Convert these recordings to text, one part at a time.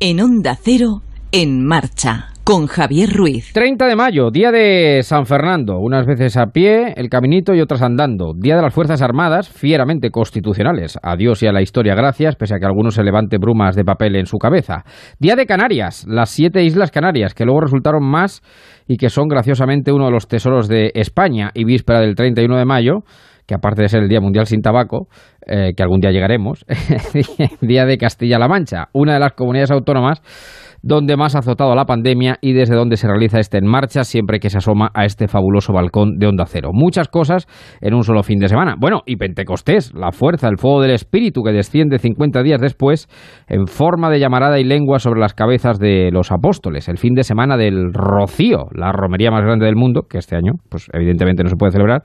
En Onda Cero, en marcha con Javier Ruiz. 30 de mayo, día de San Fernando, unas veces a pie, el caminito y otras andando. Día de las Fuerzas Armadas, fieramente constitucionales. A Dios y a la historia gracias, pese a que algunos se levante brumas de papel en su cabeza. Día de Canarias, las siete Islas Canarias, que luego resultaron más y que son graciosamente uno de los tesoros de España y víspera del 31 de mayo que aparte de ser el Día Mundial sin Tabaco, eh, que algún día llegaremos, Día de Castilla-La Mancha, una de las comunidades autónomas donde más ha azotado la pandemia y desde donde se realiza este en marcha siempre que se asoma a este fabuloso balcón de Onda Cero. Muchas cosas en un solo fin de semana. Bueno, y Pentecostés, la fuerza, el fuego del Espíritu que desciende 50 días después en forma de llamarada y lengua sobre las cabezas de los apóstoles. El fin de semana del Rocío, la romería más grande del mundo, que este año, pues evidentemente no se puede celebrar,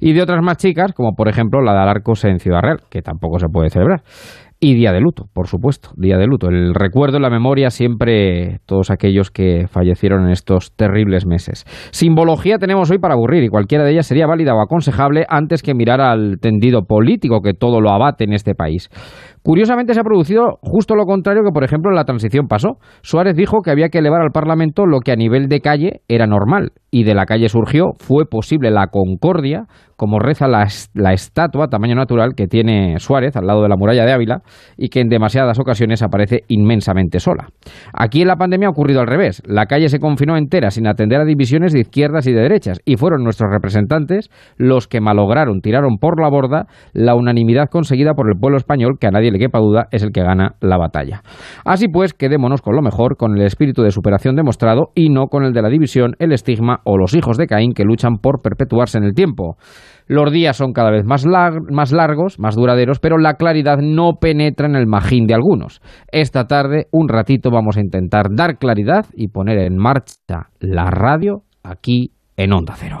y de otras más chicas, como por ejemplo la de Alarcos en Ciudad Real, que tampoco se puede celebrar. Y día de luto, por supuesto, día de luto. El recuerdo, la memoria, siempre todos aquellos que fallecieron en estos terribles meses. Simbología tenemos hoy para aburrir y cualquiera de ellas sería válida o aconsejable antes que mirar al tendido político que todo lo abate en este país. Curiosamente se ha producido justo lo contrario que, por ejemplo, en la transición pasó. Suárez dijo que había que elevar al Parlamento lo que a nivel de calle era normal y de la calle surgió, fue posible la concordia, como reza la, estatua tamaño natural que tiene Suárez al lado de la muralla de Ávila y que en demasiadas ocasiones aparece inmensamente sola. Aquí en la pandemia ha ocurrido al revés. La calle se confinó entera sin atender a divisiones de izquierdas y de derechas y fueron nuestros representantes los que malograron, tiraron por la borda la unanimidad conseguida por el pueblo español que a nadie le quepa duda es el que gana la batalla. Así pues, quedémonos con lo mejor, con el espíritu de superación demostrado y no con el de la división, el estigma o los hijos de Caín que luchan por perpetuarse en el tiempo. Los días son cada vez más, más, largos, más duraderos, pero la claridad no penetra en el magín de algunos. Esta tarde, un ratito, vamos a intentar dar claridad y poner en marcha la radio aquí en Onda Cero.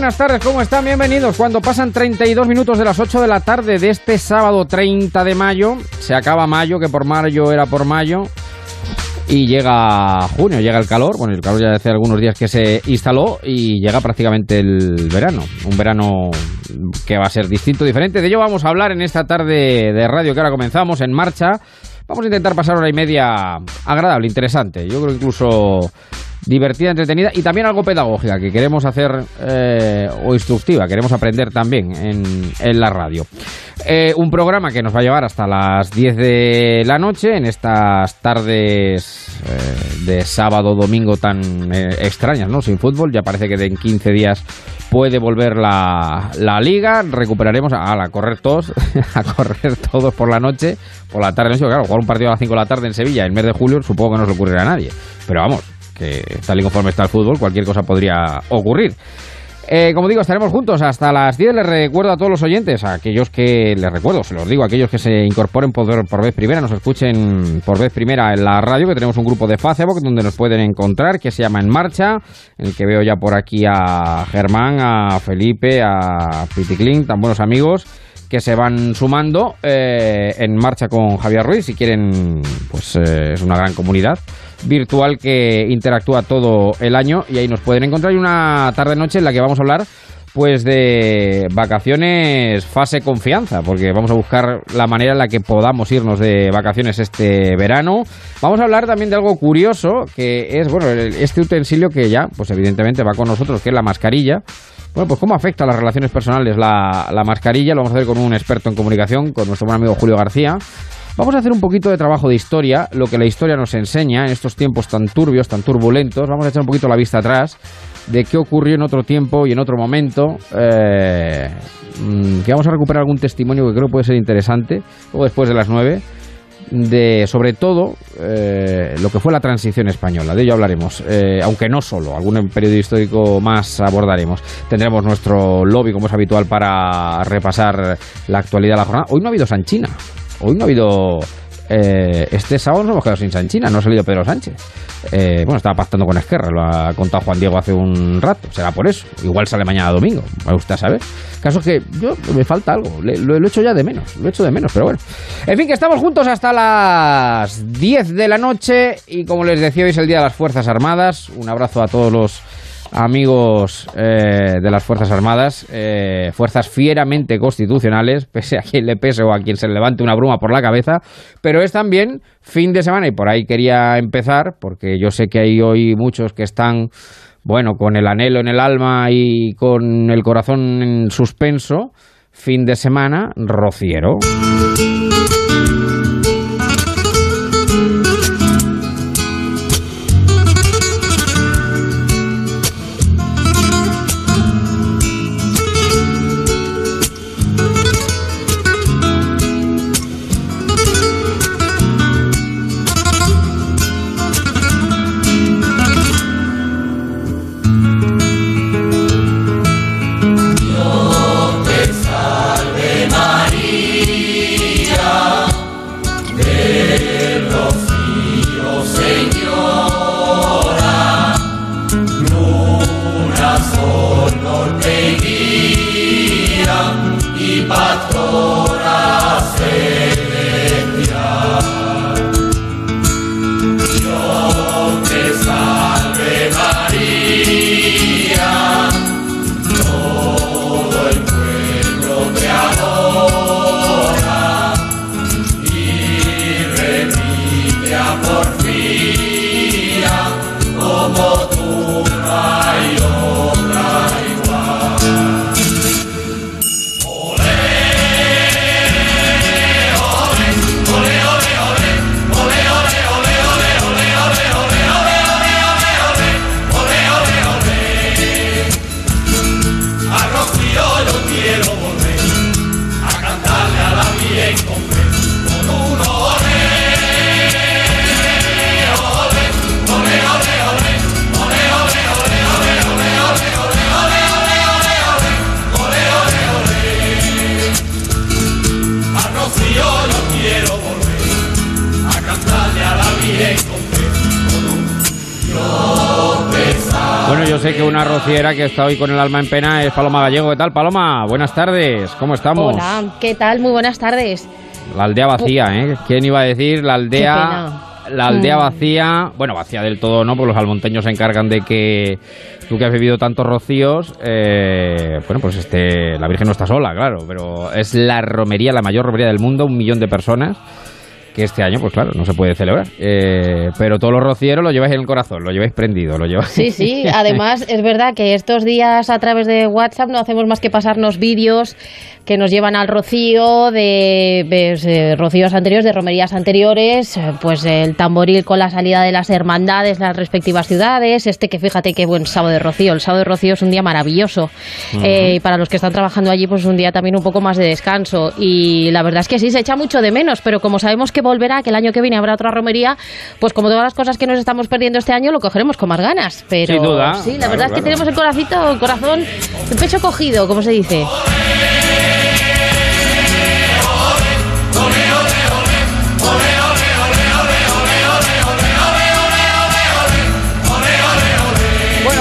Buenas tardes, ¿cómo están? Bienvenidos. Cuando pasan 32 minutos de las 8 de la tarde de este sábado 30 de mayo, se acaba mayo, que por mayo era por mayo, y llega junio, llega el calor, bueno, el calor ya hace algunos días que se instaló y llega prácticamente el verano, un verano que va a ser distinto, diferente. De ello vamos a hablar en esta tarde de radio que ahora comenzamos en marcha. Vamos a intentar pasar hora y media agradable, interesante. Yo creo incluso divertida, entretenida y también algo pedagógica que queremos hacer eh, o instructiva, queremos aprender también en, la radio. Eh, un programa que nos va a llevar hasta las 10 de la noche en estas tardes eh, de sábado, domingo tan extrañas, ¿no? Sin fútbol, ya parece que en 15 días puede volver la, la liga, recuperaremos a, a, correr todos, a correr todos por la noche, por la tarde, no sé, claro, jugar un partido a las 5 de la tarde en Sevilla el mes de julio supongo que no se ocurrirá a nadie, pero vamos, que tal y conforme está el fútbol, cualquier cosa podría ocurrir. Eh, como digo, estaremos juntos hasta las 10. Les recuerdo a todos los oyentes, a aquellos que les recuerdo, se los digo, a aquellos que se incorporen por, por, vez primera, nos escuchen por vez primera en la radio, que tenemos un grupo de Facebook donde nos pueden encontrar, que se llama En Marcha, en el que veo ya por aquí a Germán, a Felipe, a Piticlin, tan buenos amigos que se van sumando eh, en marcha con Javier Ruiz. Si quieren, pues eh, es una gran comunidad virtual que interactúa todo el año y ahí nos pueden encontrar. Una tarde-noche en la que vamos a hablar pues de vacaciones fase confianza, porque vamos a buscar la manera en la que podamos irnos de vacaciones este verano. Vamos a hablar también de algo curioso, que es, bueno, este utensilio que ya, pues evidentemente va con nosotros, que es la mascarilla. Bueno, pues cómo afecta a las relaciones personales la, la mascarilla, lo vamos a hacer con un experto en comunicación, con nuestro buen amigo Julio García. Vamos a hacer un poquito de trabajo de historia, lo que la historia nos enseña en estos tiempos tan turbios, tan turbulentos. Vamos a echar un poquito la vista atrás de qué ocurrió en otro tiempo y en otro momento. Eh, mm, que vamos a recuperar algún testimonio que creo puede ser interesante, o después de las nueve. de, sobre todo, eh, lo que fue la transición española. De ello hablaremos, eh, aunque no solo, algún periodo histórico más abordaremos. Tendremos nuestro lobby, como es habitual, para repasar la actualidad de la jornada. Hoy no ha habido Sanchina, hoy no ha habido eh, este sábado nos hemos quedado sin Sanchina, no ha salido Pedro Sánchez. Eh, bueno, estaba pactando con Esquerra, lo ha contado Juan Diego hace un rato, será por eso. Igual sale mañana domingo, me gusta saber. Caso que yo me falta algo, lo, he hecho ya de menos, lo he hecho de menos, pero bueno. En fin, que estamos juntos hasta las 10 de la noche y como les decía, hoy es el Día de las Fuerzas Armadas. Un abrazo a todos los amigos eh, de las Fuerzas Armadas, eh, fuerzas fieramente constitucionales, pese a quien le pese o a quien se le levante una bruma por la cabeza, pero es también fin de semana y por ahí quería empezar, porque yo sé que hay hoy muchos que están, bueno, con el anhelo en el alma y con el corazón en suspenso, fin de semana rociero. Que está hoy con el alma en pena es Paloma Gallego. ¿Qué tal, Paloma? Buenas tardes, ¿cómo estamos? Hola, ¿qué tal? Muy buenas tardes. La aldea vacía, ¿eh? ¿Quién iba a decir? La aldea... La aldea mm. vacía, bueno, vacía del todo no, porque los almonteños se encargan de que tú que has vivido tantos rocíos, eh, bueno, pues este, la Virgen no está sola, claro, pero es la romería, la mayor romería del mundo, un millón de personas que este año, pues claro, no se puede celebrar. Eh, pero todos los rocieros lo lleváis en el corazón, lo lleváis prendido, lo lleváis. Sí, sí, además es verdad que estos días a través de WhatsApp no hacemos más que pasarnos vídeos que nos llevan al rocío de, rocíos anteriores, de romerías anteriores, pues el tamboril con la salida de las hermandades, las respectivas ciudades, este que fíjate qué buen sábado de rocío, el sábado de rocío es un día maravilloso eh, y para los que están trabajando allí pues es un día también un poco más de descanso y la verdad es que sí, se echa mucho de menos, pero como sabemos que volverá, que el año que viene habrá otra romería, pues como todas las cosas que nos estamos perdiendo este año lo cogeremos con más ganas, pero Sin duda, sí, la verdad es que tenemos el corazoncito, el corazón, el pecho cogido, como se dice.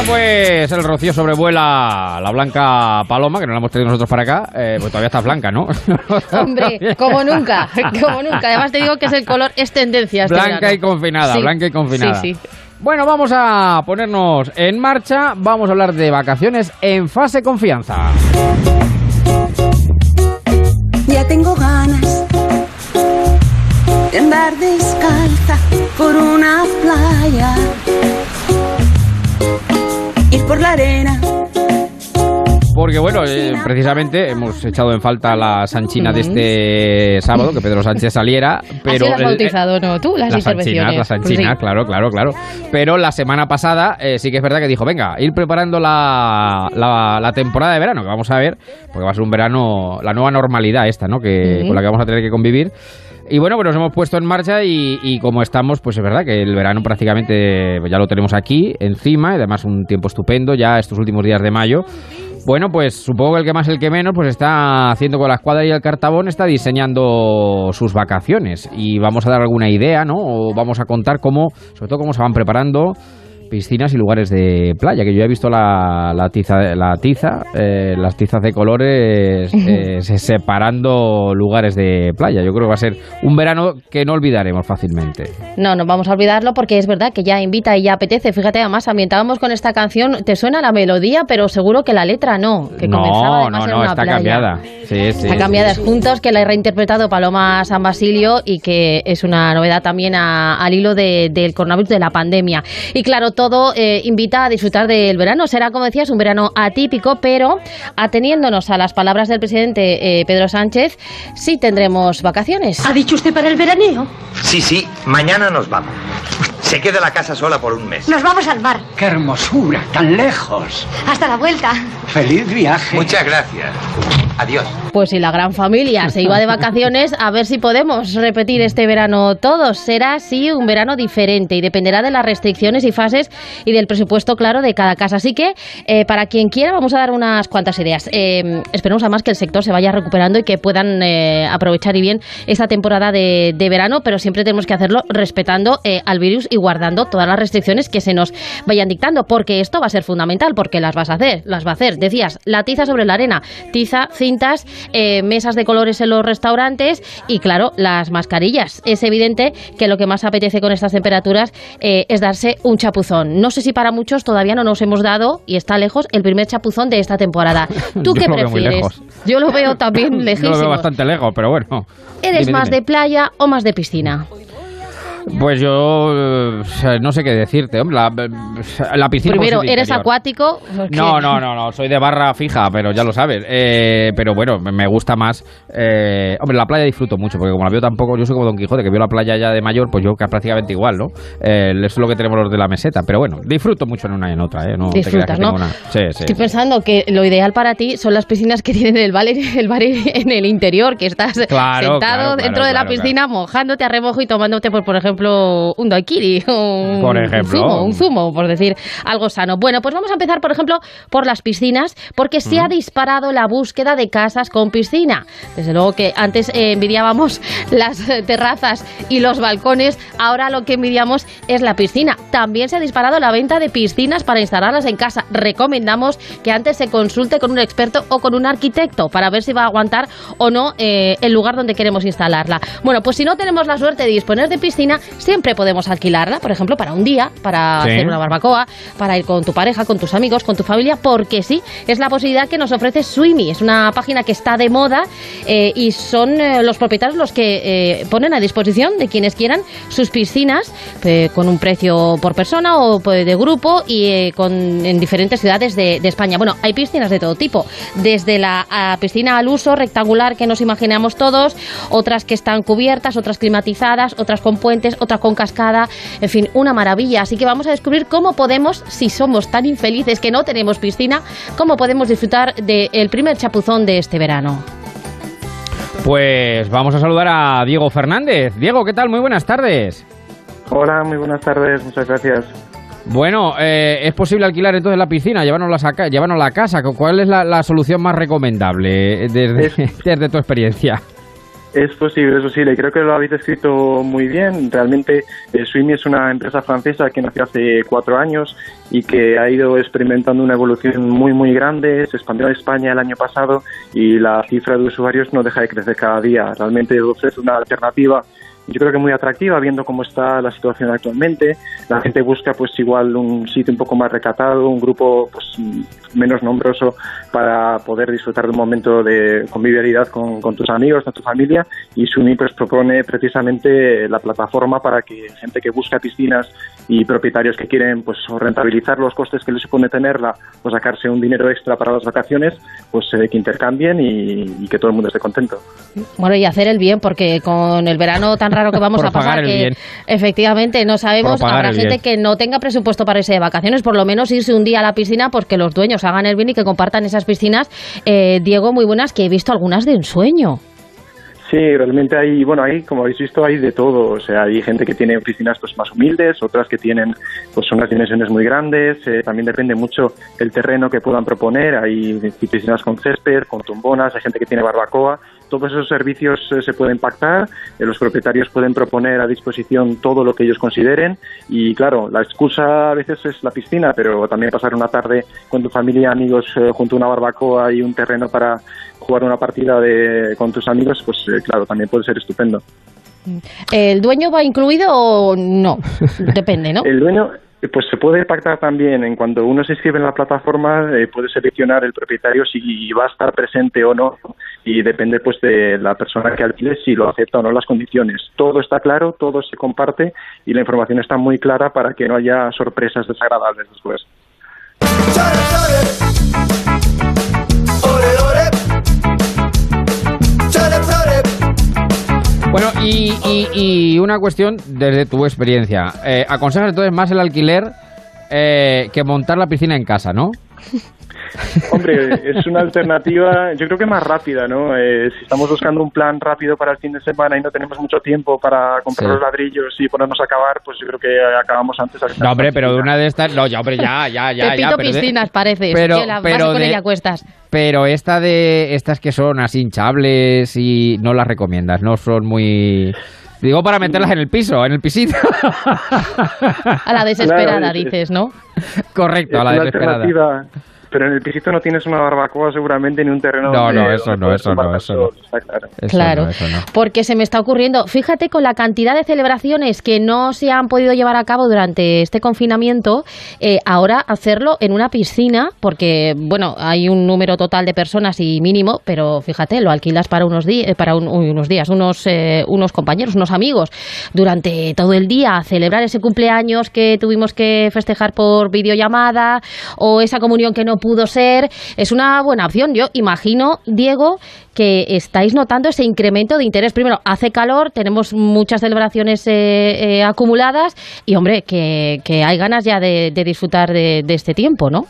Pues el rocío sobrevuela la blanca paloma, que no la hemos traído nosotros para acá, eh, pues todavía está blanca, ¿no? Hombre, como nunca, como nunca. Además te digo que es el color, es tendencia. Este blanca y confinada, blanca y confinada. Sí, sí. Bueno, vamos a ponernos en marcha, vamos a hablar de vacaciones en fase confianza. Ya tengo ganas de andar descalza por una playa ir por la arena. Porque bueno, eh, precisamente hemos echado en falta la sanchina de este sábado, que Pedro Sánchez saliera, pero... Así has bautizado, ¿no? Tú, las, las sanchinas, las sanchinas, claro, claro, claro. Pero la semana pasada eh, sí que es verdad que dijo, venga, ir preparando la, la, temporada de verano, que vamos a ver, porque va a ser un verano, la nueva normalidad esta, ¿no? Que, Con la que vamos a tener que convivir. Y bueno, pues nos hemos puesto en marcha y, como estamos, pues es verdad que el verano prácticamente ya lo tenemos aquí encima, y además un tiempo estupendo ya estos últimos días de mayo. Bueno, pues supongo que el que más, el que menos, pues está haciendo con la escuadra y el cartabón, está diseñando sus vacaciones. Y vamos a dar alguna idea, ¿no? O vamos a contar cómo, sobre todo cómo se van preparando piscinas y lugares de playa, que yo he visto la, la tiza, la tiza eh, las tizas de colores eh, se- separando lugares de playa. Yo creo que va a ser un verano que no olvidaremos fácilmente. No, no vamos a olvidarlo porque es verdad que ya invita y ya apetece. Fíjate, además ambientábamos con esta canción, te suena la melodía, pero seguro que la letra no, que comenzaba no, además no, en no, una está playa. cambiada. Sí, Está sí, cambiada sí. es juntos, que la he reinterpretado Paloma San Basilio y que es una novedad también a- al hilo de- del coronavirus, de la pandemia. Y claro, todo eh, invita a disfrutar del verano. Será, como decías, un verano atípico, pero ateniéndonos a las palabras del presidente eh, Pedro Sánchez, sí tendremos vacaciones. ¿Ha dicho usted para el veraneo? Sí, sí, mañana nos vamos. Se queda la casa sola por un mes. Nos vamos al mar. ¡Qué hermosura! ¡Tan lejos! Hasta la vuelta. ¡Feliz viaje! Muchas gracias. Adiós. Pues si la gran familia se iba de vacaciones, a ver si podemos repetir este verano todos. Será así un verano diferente y dependerá de las restricciones y fases y del presupuesto, claro, de cada casa. Así que, eh, para quien quiera, vamos a dar unas cuantas ideas. Eh, esperemos además que el sector se vaya recuperando y que puedan eh, aprovechar y bien esta temporada de, de verano, pero siempre tenemos que hacerlo respetando eh, al virus y guardando todas las restricciones que se nos vayan dictando, porque esto va a ser fundamental, porque las vas a hacer, las va a hacer. Decías, la tiza sobre la arena, tiza, cintas, mesas de colores en los restaurantes y, claro, las mascarillas. Es evidente que lo que más apetece con estas temperaturas es darse un chapuzón. No sé si para muchos todavía no nos hemos dado, y está lejos, el primer chapuzón de esta temporada. ¿Tú Yo qué prefieres? Yo lo veo también Yo lejísimo. lo veo bastante lejos, pero bueno. ¿Eres Dime, más dime. de playa o más de piscina? Pues yo eh, no sé qué decirte, hombre. La, la piscina. Primero, ¿eres interior. acuático? No, no, no, no, soy de barra fija, pero ya lo sabes. Eh, pero bueno, me- gusta más. eh, hombre, la playa disfruto mucho, porque como la veo tampoco, yo soy como Don Quijote, que vio la playa ya de mayor, pues yo que prácticamente igual, ¿no? Eh, eso es lo que tenemos los de la meseta, pero bueno, disfruto mucho en una y en otra, ¿eh? No Disfrutas, ¿no? una- Sí, sí. Estoy pensando que lo ideal para ti son las piscinas que tienen el bar, el bar en el interior, que estás Claro, sentado claro, dentro claro, de la piscina mojándote a remojo y tomándote, por ejemplo, un daiquiri o un, Por un ejemplo. zumo, un zumo, por decir algo sano. Bueno, pues vamos a empezar, por ejemplo, por las piscinas, porque se ha disparado la búsqueda de casas con piscina. Desde luego que antes eh, envidiábamos las eh, terrazas y los balcones, ahora lo que envidiamos es la piscina. También se ha disparado la venta de piscinas para instalarlas en casa. Recomendamos que antes se consulte con un experto o con un arquitecto para ver si va a aguantar o no eh, el lugar donde queremos instalarla. Bueno, pues si no tenemos la suerte de disponer de piscina, siempre podemos alquilarla, por ejemplo, para un día, para Sí. hacer una barbacoa, para ir con tu pareja, con tus amigos, con tu familia, porque sí, es la posibilidad que nos ofrece Swimmy. Es una página que está de moda eh, y son eh, los propietarios los que eh, ponen a disposición de quienes quieran sus piscinas con un precio por persona o pues, de grupo y con, en diferentes ciudades de, de España. Bueno, hay piscinas de todo tipo, desde la piscina al uso rectangular que nos imaginamos todos, otras que están cubiertas, otras climatizadas, otras con puentes, otras con cascada, en fin, una maravilla. Así que vamos a descubrir cómo podemos, si somos tan infelices que no tenemos piscina, cómo podemos disfrutar del primer chapuzón de este verano. Pues vamos a saludar a Diego Fernández. Diego, ¿qué tal? Muy buenas tardes. Hola, muy buenas tardes, muchas gracias. Bueno, eh, ¿es posible alquilar entonces la piscina, llevarnos a, la casa? ¿Cuál es la, la solución más recomendable desde, desde tu experiencia? Es posible, es posible. Creo que lo habéis descrito muy bien. Realmente, eh, es una empresa francesa que nació hace cuatro años y que ha ido experimentando una evolución muy, muy grande. Se expandió a España el año pasado y la cifra de usuarios no deja de crecer cada día. Realmente ofrece una alternativa yo creo que muy atractiva viendo cómo está la situación actualmente. La gente busca pues igual un sitio un poco más recatado, un grupo pues menos nombroso para poder disfrutar de un momento de convivialidad con, con tus amigos, con tu familia y Sumi pues propone precisamente la plataforma para que gente que busca piscinas y propietarios que quieren pues rentabilizar los costes que les supone tenerla o sacarse un dinero extra para las vacaciones pues eh, que intercambien y, y que todo el mundo esté contento. Bueno, y hacer el bien, porque con el verano tan raro que vamos a pasar, que bien. efectivamente no sabemos, Propagar habrá gente bien. que no tenga presupuesto para irse de vacaciones, por lo menos irse un día a la piscina, pues que los dueños hagan el bien y que compartan esas piscinas. Eh, Diego, muy buenas, que he visto algunas de ensueño. Sí, realmente hay, bueno, hay, como habéis visto, hay de todo. O sea, hay gente que tiene piscinas pues más humildes, otras que tienen pues unas dimensiones muy grandes. Eh, también depende mucho el terreno que puedan proponer. Hay piscinas con césped, con tumbonas, hay gente que tiene barbacoa. Todos esos servicios eh, se pueden pactar, eh, los propietarios pueden proponer a disposición todo lo que ellos consideren y claro, la excusa a veces es la piscina, pero también pasar una tarde con tu familia, amigos, eh, junto a una barbacoa y un terreno para jugar una partida de, con tus amigos, pues eh, claro, también puede ser estupendo. ¿El dueño va incluido o no? Depende, ¿no? El dueño, pues se puede pactar también en cuanto uno se inscribe en la plataforma, eh, puede seleccionar el propietario si va a estar presente o no y depende pues de la persona que alquile si lo acepta o no las condiciones. Todo está claro, todo se comparte y la información está muy clara para que no haya sorpresas desagradables después. Bueno, y, y- y una cuestión desde tu experiencia. Eh, ¿Aconsejas entonces más el alquiler eh, que montar la piscina en casa, no? Hombre, es una alternativa, yo creo que más rápida, ¿no? Eh, si estamos buscando un plan rápido para el fin de semana y no tenemos mucho tiempo para comprar Sí. los ladrillos y ponernos a acabar, pues yo creo que acabamos antes. No, hombre, pero de una de estas... No, ya, hombre, ya, ya, ya. Te ya, pito pero de- piscinas, pareces. pero- que la pero base con de- ella cuestas. Pero esta de estas que son así hinchables y no las recomiendas, no son muy... Digo para meterlas en el piso, en el pisito. A la desesperada, Claro, es- dices, ¿no? Correcto, a la desesperada. Pero en el pisito no tienes una barbacoa seguramente ni un terreno. No, donde- no, eso donde no, eso no, eso no. está claro. Eso claro, no, eso no. porque se me está ocurriendo, fíjate con la cantidad de celebraciones que no se han podido llevar a cabo durante este confinamiento, eh, ahora hacerlo en una piscina, porque bueno, hay un número total de personas y mínimo, pero fíjate, lo alquilas para unos días, para un- unos días, unos eh, unos compañeros, unos amigos, durante todo el día a celebrar ese cumpleaños que tuvimos que festejar por videollamada o esa comunión que no pudo ser, es una buena opción. Yo imagino, Diego, que estáis notando ese incremento de interés. Primero, hace calor, tenemos muchas celebraciones eh, eh, acumuladas y, hombre, que, que hay ganas ya de, disfrutar de este tiempo, ¿no?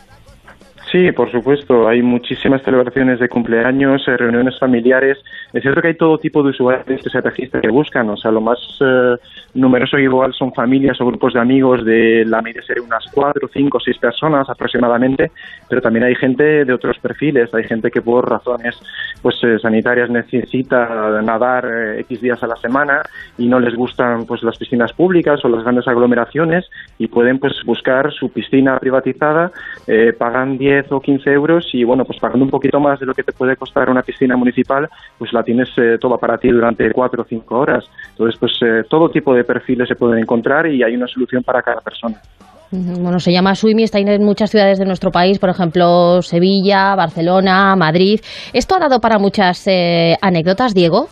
Sí, por supuesto. Hay muchísimas celebraciones de cumpleaños, eh, reuniones familiares. Es cierto que hay todo tipo de usuarios que se registran, que buscan. O sea, lo más eh, numeroso igual son familias o grupos de amigos de la media sería unas cuatro, cinco, seis personas aproximadamente. Pero también hay gente de otros perfiles. Hay gente que por razones pues eh, sanitarias necesita nadar eh, X días a la semana y no les gustan pues las piscinas públicas o las grandes aglomeraciones y pueden pues buscar su piscina privatizada, eh, pagan 10 o 15 euros y bueno, pues pagando un poquito más de lo que te puede costar una piscina municipal, pues la tienes eh, toda para ti durante 4 o 5 horas. Entonces, pues eh, todo tipo de perfiles se pueden encontrar y hay una solución para cada persona. Bueno, se llama Swimi, está en muchas ciudades de nuestro país, por ejemplo, Sevilla, Barcelona, Madrid. ¿Esto ha dado para muchas eh, anécdotas, Diego?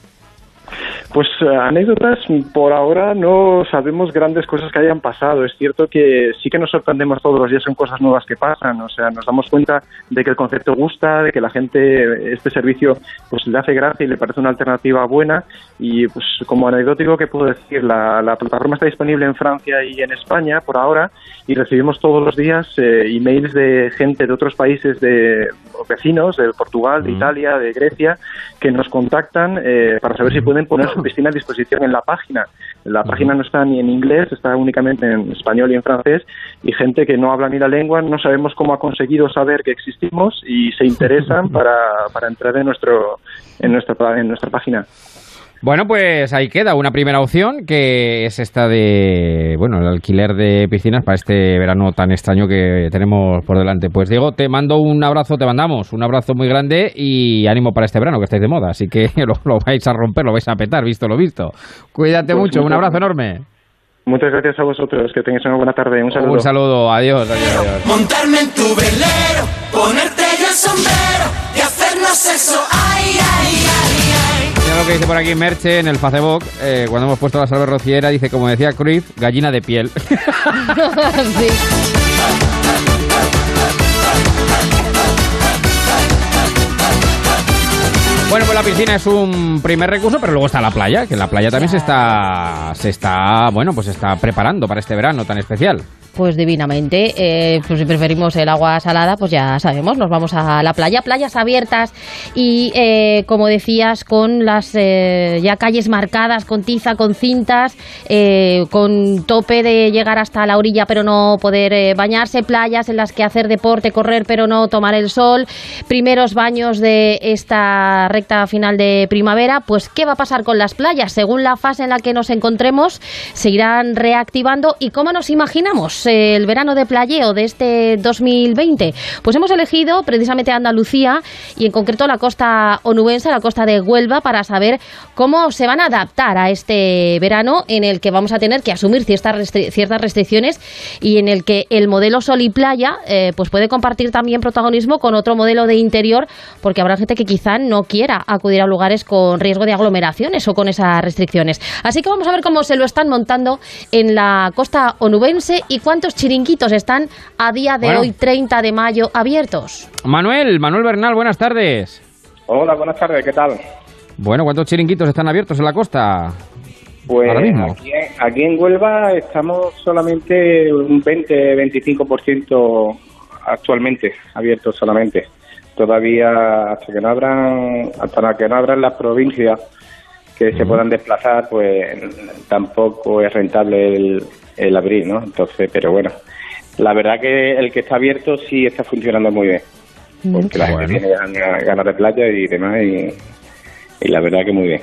Pues eh, anécdotas, por ahora no sabemos grandes cosas que hayan pasado. Es cierto que sí que nos sorprendemos todos los días con cosas nuevas que pasan. O sea, nos damos cuenta de que el concepto gusta, de que la gente este servicio pues le hace gracia y le parece una alternativa buena. Y pues como anecdótico, ¿qué puedo decir? La, la plataforma está disponible en Francia y en España por ahora y recibimos todos los días eh, emails de gente de otros países de vecinos, de Portugal, de Italia, de Grecia, que nos contactan eh, para saber si pueden poner su piscina a disposición en la página. La página no está ni en inglés, está únicamente en español y en francés, y gente que no habla ni la lengua, no sabemos cómo ha conseguido saber que existimos y se interesan para, para entrar en, nuestro, en, nuestra, en nuestra página. Bueno, pues ahí queda una primera opción que es esta de, bueno, el alquiler de piscinas para este verano tan extraño que tenemos por delante. Pues Diego, te mando un abrazo, te mandamos un abrazo muy grande y ánimo para este verano que estáis de moda, así que lo, lo vais a romper, lo vais a petar, visto lo visto. Cuídate Pues mucho, un muchas abrazo gracias. enorme. Muchas gracias a vosotros, que tengáis una buena tarde. Un saludo. Un saludo, adiós, adiós, adiós. Montarme en tu velero, ponerte yo el sombrero y hacernos eso. Ay, lo que dice por aquí Merche en el Facebook, eh, cuando hemos puesto la salve rociera, dice, como decía Cruyff, gallina de piel. sí. Bueno, pues la piscina es un primer recurso, pero luego está la playa, que la playa también se está, se está, bueno, pues se está preparando para este verano tan especial. Pues divinamente. Eh, pues si preferimos el agua salada, pues ya sabemos, nos vamos a la playa. Playas abiertas y, eh, como decías, con las eh, ya calles marcadas, con tiza, con cintas, eh, con tope de llegar hasta la orilla pero no poder eh, bañarse. Playas en las que hacer deporte, correr pero no tomar el sol. Primeros baños de esta recta final de primavera. Pues, ¿qué va a pasar con las playas? Según la fase en la que nos encontremos, se irán reactivando. ¿Y cómo nos imaginamos el verano de playeo de este 2020? Pues hemos elegido precisamente Andalucía y en concreto la costa onubense, la costa de Huelva, para saber cómo se van a adaptar a este verano en el que vamos a tener que asumir ciertas, ciertas restricciones y en el que el modelo sol y playa eh, pues puede compartir también protagonismo con otro modelo de interior porque habrá gente que quizá no quiera acudir a lugares con riesgo de aglomeraciones o con esas restricciones. Así que vamos a ver cómo se lo están montando en la costa onubense y cuántos chiringuitos están a día de Bueno. hoy, 30 de mayo, abiertos. Manuel, Manuel Bernal, buenas tardes. Hola, buenas tardes, ¿qué tal? Bueno, ¿cuántos chiringuitos están abiertos en la costa? Pues Ahora mismo. Aquí, en- aquí en Huelva estamos solamente un 20-25% actualmente abiertos solamente. Todavía hasta que no abran, hasta que no abran las provincias que se puedan desplazar, pues tampoco es rentable el, el abrir, ¿no? Entonces, pero bueno, la verdad que el que está abierto sí está funcionando muy bien, porque la gente tiene ganas de playa y demás y, y la verdad que muy bien.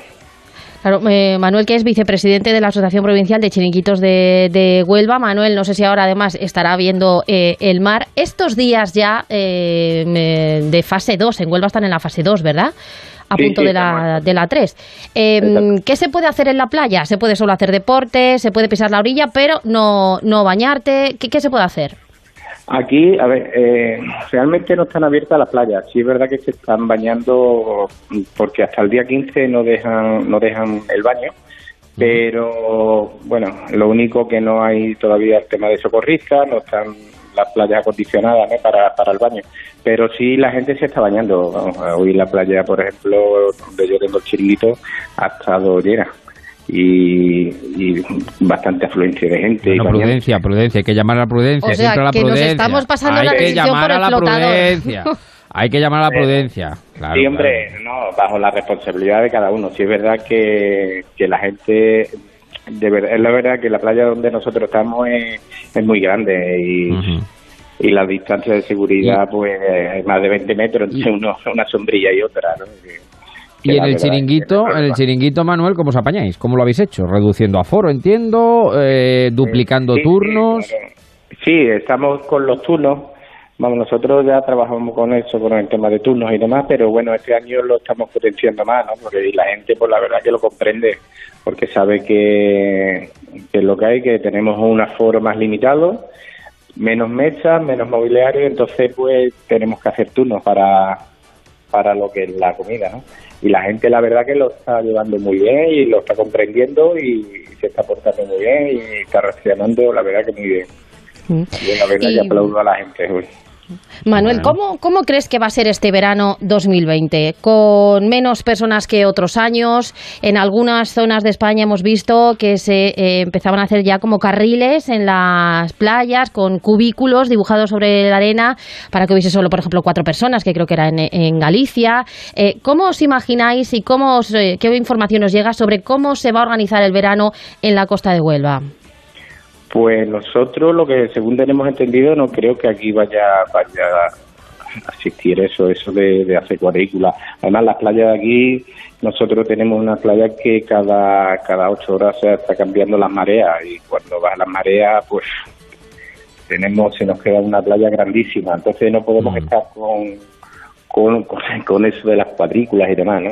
Claro, eh, Manuel, que es vicepresidente de la Asociación Provincial de Chiringuitos de, de Huelva. Manuel, no sé si ahora además estará viendo eh, el mar. Estos días ya eh, me- de fase 2, en Huelva están en la fase 2, ¿verdad? A Sí, punto sí, de, la, de la 3. Eh, ¿Qué se puede hacer en la playa? Se puede solo hacer deporte, se puede pisar la orilla, pero no, no bañarte. ¿Qué, qué se puede hacer? Aquí, a ver, eh, realmente no están abiertas las playas. Sí es verdad que se están bañando porque hasta el día 15 no dejan no dejan el baño, pero bueno, lo único que no hay todavía el tema de socorristas, no están las playas acondicionadas ¿no? para, para el baño, pero sí la gente se está bañando. Vamos, hoy la playa, por ejemplo, donde yo tengo el chiringuito, ha estado llena y, y bastante afluencia de gente. y Bueno, bañando. prudencia, prudencia, hay que llamar a la prudencia, O sea, siempre a la que nos prudencia. estamos pasando hay la que llamar por el a la flotador. prudencia. Hay que llamar a la prudencia. Claro, sí, hombre, no, bajo la responsabilidad de cada uno. Sí es verdad que, que la gente, de verdad, es la verdad que la playa donde nosotros estamos es, es muy grande y, y la distancia de seguridad pues es más de 20 metros entre uno, una sombrilla y otra, ¿no? Que- que Y en el chiringuito, en el chiringuito, Manuel, ¿cómo os apañáis? ¿Cómo lo habéis hecho? Reduciendo aforo, entiendo, eh, duplicando sí, sí, turnos. Sí, estamos con los turnos. Vamos, nosotros ya trabajamos con eso, con el tema de turnos y demás, pero bueno, este año lo estamos potenciando más, ¿no? Porque la gente, pues la verdad que lo comprende, porque sabe que, que es lo que hay, que tenemos un aforo más limitado, menos mesas, menos mobiliario, entonces pues tenemos que hacer turnos para, para lo que es la comida, ¿no? Y la gente la verdad que lo está llevando muy bien y lo está comprendiendo y se está portando muy bien y está reaccionando la verdad que muy bien. Yo la verdad Y- que aplaudo a la gente hoy. Manuel, ¿cómo, ¿cómo crees que va a ser este verano 2020? Con menos personas que otros años. En algunas zonas de España hemos visto que se eh, empezaban a hacer ya como carriles en las playas con cubículos dibujados sobre la arena para que hubiese solo, por ejemplo, cuatro personas, que creo que era en, en Galicia. Eh, ¿Cómo os imagináis y cómo os, eh, qué información os llega sobre cómo se va a organizar el verano en la costa de Huelva? Pues nosotros lo que según tenemos entendido no creo que aquí vaya vaya a existir eso, eso de, de hacer cuadrículas. Además las playas de aquí, nosotros tenemos una playa que cada, cada ocho horas se está cambiando las mareas y cuando bajan las mareas pues tenemos, se nos queda una playa grandísima, entonces no podemos estar con, con, con, con eso de las cuadrículas y demás, ¿no?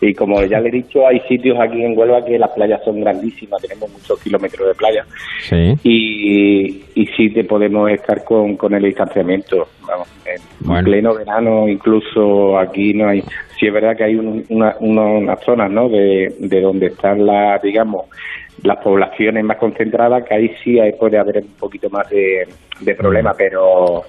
Y, como ya le he dicho, hay sitios aquí en Huelva que las playas son grandísimas, tenemos muchos kilómetros de playa Sí. y, y sí te podemos estar con, con el distanciamiento. Vamos, en pleno verano, incluso aquí no hay. Sí es verdad que hay un- una, una- unas zonas, ¿no? De, de donde están las, digamos, las poblaciones más concentradas, que ahí sí hay, puede haber un poquito más de, de problema, pero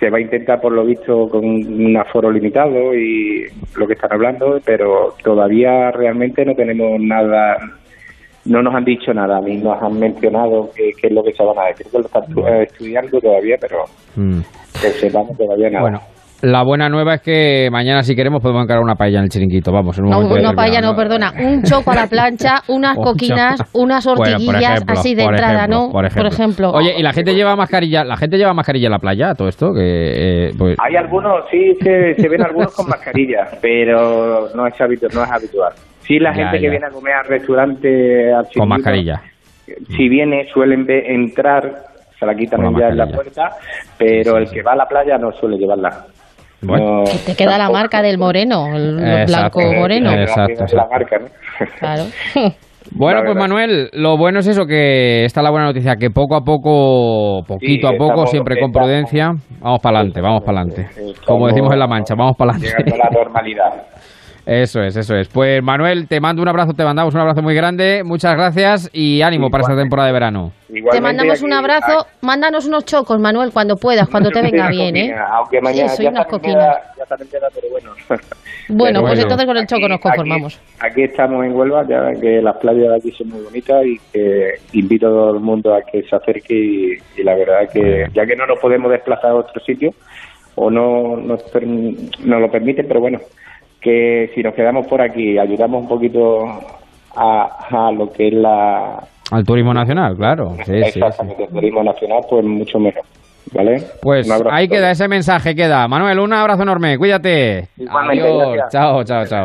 se va a intentar, por lo visto, con un aforo limitado y lo que están hablando, pero todavía realmente no tenemos nada no nos han dicho nada, mí nos han mencionado qué qué es lo que se van a decir, que lo están estudiando todavía, pero Mm. que sepamos todavía nada. Bueno, la buena nueva es que mañana, si queremos, podemos encargar una paella en el chiringuito. Vamos, en un No, momento una paella, no, perdona. Un choco a la plancha, unas Un coquinas, unas Bueno, por hortiguillas ejemplo, así de por entrada, ejemplo, ¿no? Por ejemplo. Oye, ¿y la gente lleva mascarilla? ¿La gente lleva mascarilla en la playa? Todo esto que... eh, pues- Hay algunos, sí, se, se ven algunos con mascarilla, pero no es, habitu- no es habitual. Sí, la Ya, gente ya. que viene a comer al restaurante, al con mascarilla. si viene, suelen ve- entrar, se la quitan ya en la puerta, pero el que va a la playa no suele llevarla. Bueno. Que te queda la marca del moreno, el Exacto. blanco moreno. Exacto, Es la marca, ¿no? Claro. Bueno, pues. Manuel, lo bueno es eso, que está la buena noticia, que poco a poco, poquito Sí, a poco, estamos- siempre con estamos- prudencia, vamos para adelante, vamos para adelante. Como decimos en La Mancha, vamos para Llegando adelante. a la normalidad. Eso es, eso es. Pues Manuel, te mando un abrazo, te mandamos un abrazo muy grande, muchas gracias y ánimo para esta temporada de verano. Te Igualmente mandamos aquí- un abrazo. Mándanos unos chocos, Manuel, cuando puedas, cuando te venga bien, ¿eh? Aunque mañana Sí, soy ya unas queda- ya queda, pero bueno. Bueno, pues bueno. entonces con el choco nos conformamos. Aquí, aquí estamos en Huelva, ya ven que las playas de aquí son muy bonitas y que invito a todo el mundo a que se acerque y, y la verdad que ya que no nos podemos desplazar a otro sitio o no nos, per- nos lo permiten, pero bueno, que si nos quedamos por aquí ayudamos un poquito a, a lo que es la Al turismo nacional, claro. Sí, sí, sí. exactamente, el turismo nacional, pues mucho mejor. ¿Vale? Pues ahí queda ese mensaje, queda. Manuel, un abrazo enorme, cuídate. Igualmente, Adiós. gracias. Chao, chao, chao.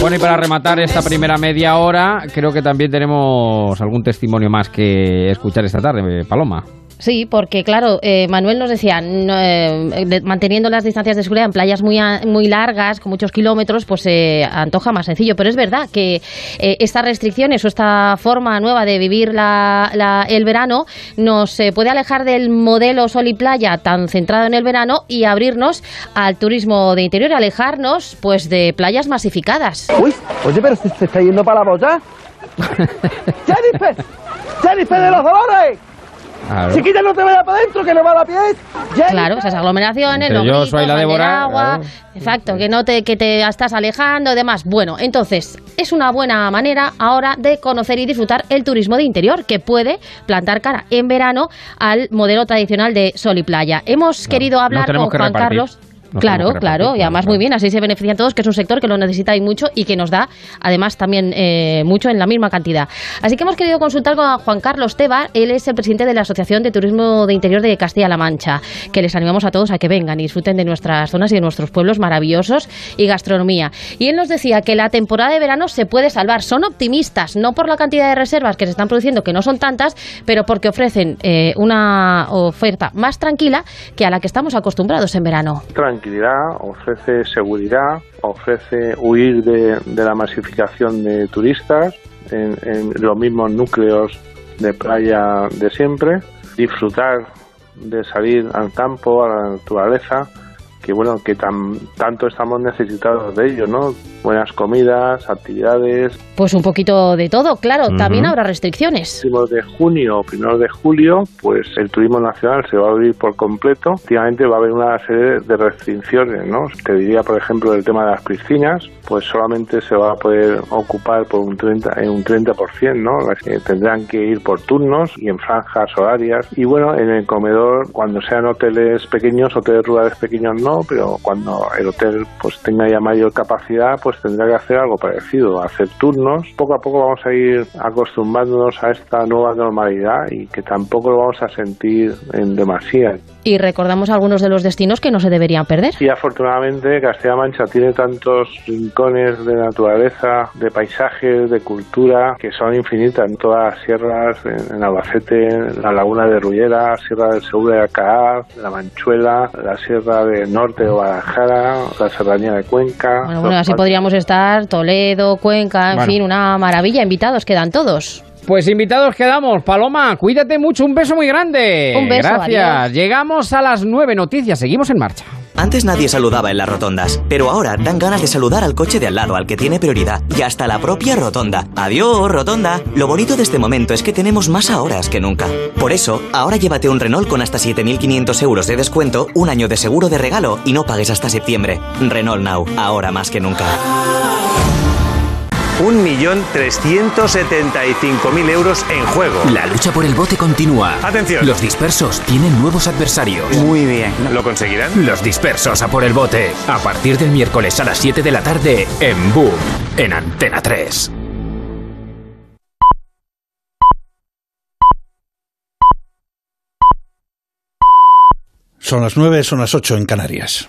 Bueno, y para rematar esta primera media hora, creo que también tenemos algún testimonio más que escuchar esta tarde, Paloma. Sí, porque claro, eh, Manuel nos decía, no, eh, de- manteniendo las distancias de seguridad en playas muy, a- muy largas, con muchos kilómetros, pues se antoja más sencillo. Pero es verdad que eh, estas restricciones o esta forma nueva de vivir la- la- el verano nos eh, puede alejar del modelo sol y playa tan centrado en el verano y abrirnos al turismo de interior, alejarnos pues de playas masificadas. Uy, oye, pero se, se está yendo para la boya. ¡Jennifer! ¡Jennifer de los dolores! Claro. Chiquilla, no te vayas para adentro, que no va la piel. Claro, esas aglomeraciones, Entre los yo, soy la Débora, agua, claro. exacto, que no te que te estás alejando y demás. Bueno, entonces es una buena manera ahora de conocer y disfrutar el turismo de interior que puede plantar cara en verano al modelo tradicional de sol y playa. Hemos querido hablar con que Juan repartir. Carlos. Claro, claro, y además muy bien, así se benefician todos, que es un sector que lo necesita y mucho y que nos da además también eh, mucho en la misma cantidad. Así que hemos querido consultar con Juan Carlos Tebar, él es el presidente de la Asociación de Turismo de Interior de Castilla-La Mancha, que les animamos a todos a que vengan y disfruten de nuestras zonas y de nuestros pueblos maravillosos y gastronomía. Y él nos decía que la temporada de verano se puede salvar, son optimistas, no por la cantidad de reservas que se están produciendo, que no son tantas, pero porque ofrecen eh, una oferta más tranquila que a la que estamos acostumbrados en verano. Tranquilidad, ofrece seguridad, ofrece huir de, de la masificación de turistas en, en los mismos núcleos de playa de siempre, disfrutar de salir al campo, a la naturaleza, que bueno, que tan, tanto estamos necesitados de ello, ¿no? Buenas comidas, actividades. Pues un poquito de todo, claro, también habrá restricciones. Últimos de junio o primeros de julio, pues el turismo nacional se va a abrir por completo. Últimamente va a haber una serie de restricciones, ¿no? Te diría, por ejemplo, el tema de las piscinas, pues solamente se va a poder ocupar por un 30, en un 30%, ¿no? Las que tendrán que ir por turnos y en franjas horarias. Y bueno, en el comedor, cuando sean hoteles pequeños, hoteles rurales pequeños no, pero cuando el hotel pues tenga ya mayor capacidad, pues tendrá que hacer algo parecido, hacer turnos. Poco a poco vamos a ir acostumbrándonos a esta nueva normalidad y que tampoco lo vamos a sentir en demasía. Y recordamos algunos de los destinos que no se deberían perder. Y afortunadamente Castilla-La Mancha tiene tantos rincones de naturaleza, de paisajes, de cultura, que son infinitas. En todas las sierras, en, en Albacete, en la laguna de Rullera, Sierra del Segura de Alcaar, la Manchuela, la Sierra del Norte de Guadalajara, la Serranía de Cuenca. Bueno, bueno, así podríamos estar, Toledo, Cuenca, en Bueno. fin, una maravilla. Invitados quedan todos. Pues invitados quedamos. Paloma, cuídate mucho. Un beso muy grande. Un beso, Gracias. adiós. Llegamos a las nueve noticias. Seguimos en marcha. Antes nadie saludaba en las rotondas, pero ahora dan ganas de saludar al coche de al lado, al que tiene prioridad, y hasta la propia rotonda. Adiós, rotonda. Lo bonito de este momento es que tenemos más horas que nunca. Por eso, ahora llévate un Renault con hasta 7.500 euros de descuento, un año de seguro de regalo y no pagues hasta septiembre. Renault Now, ahora más que nunca. 1.375.000 euros en juego. La lucha por el bote continúa. Atención. Los dispersos tienen nuevos adversarios. Muy bien. ¿Lo conseguirán? Los dispersos a por el bote. A partir del miércoles a las 7 de la tarde en Boom, en Antena 3. Son las 9, son las 8 en Canarias.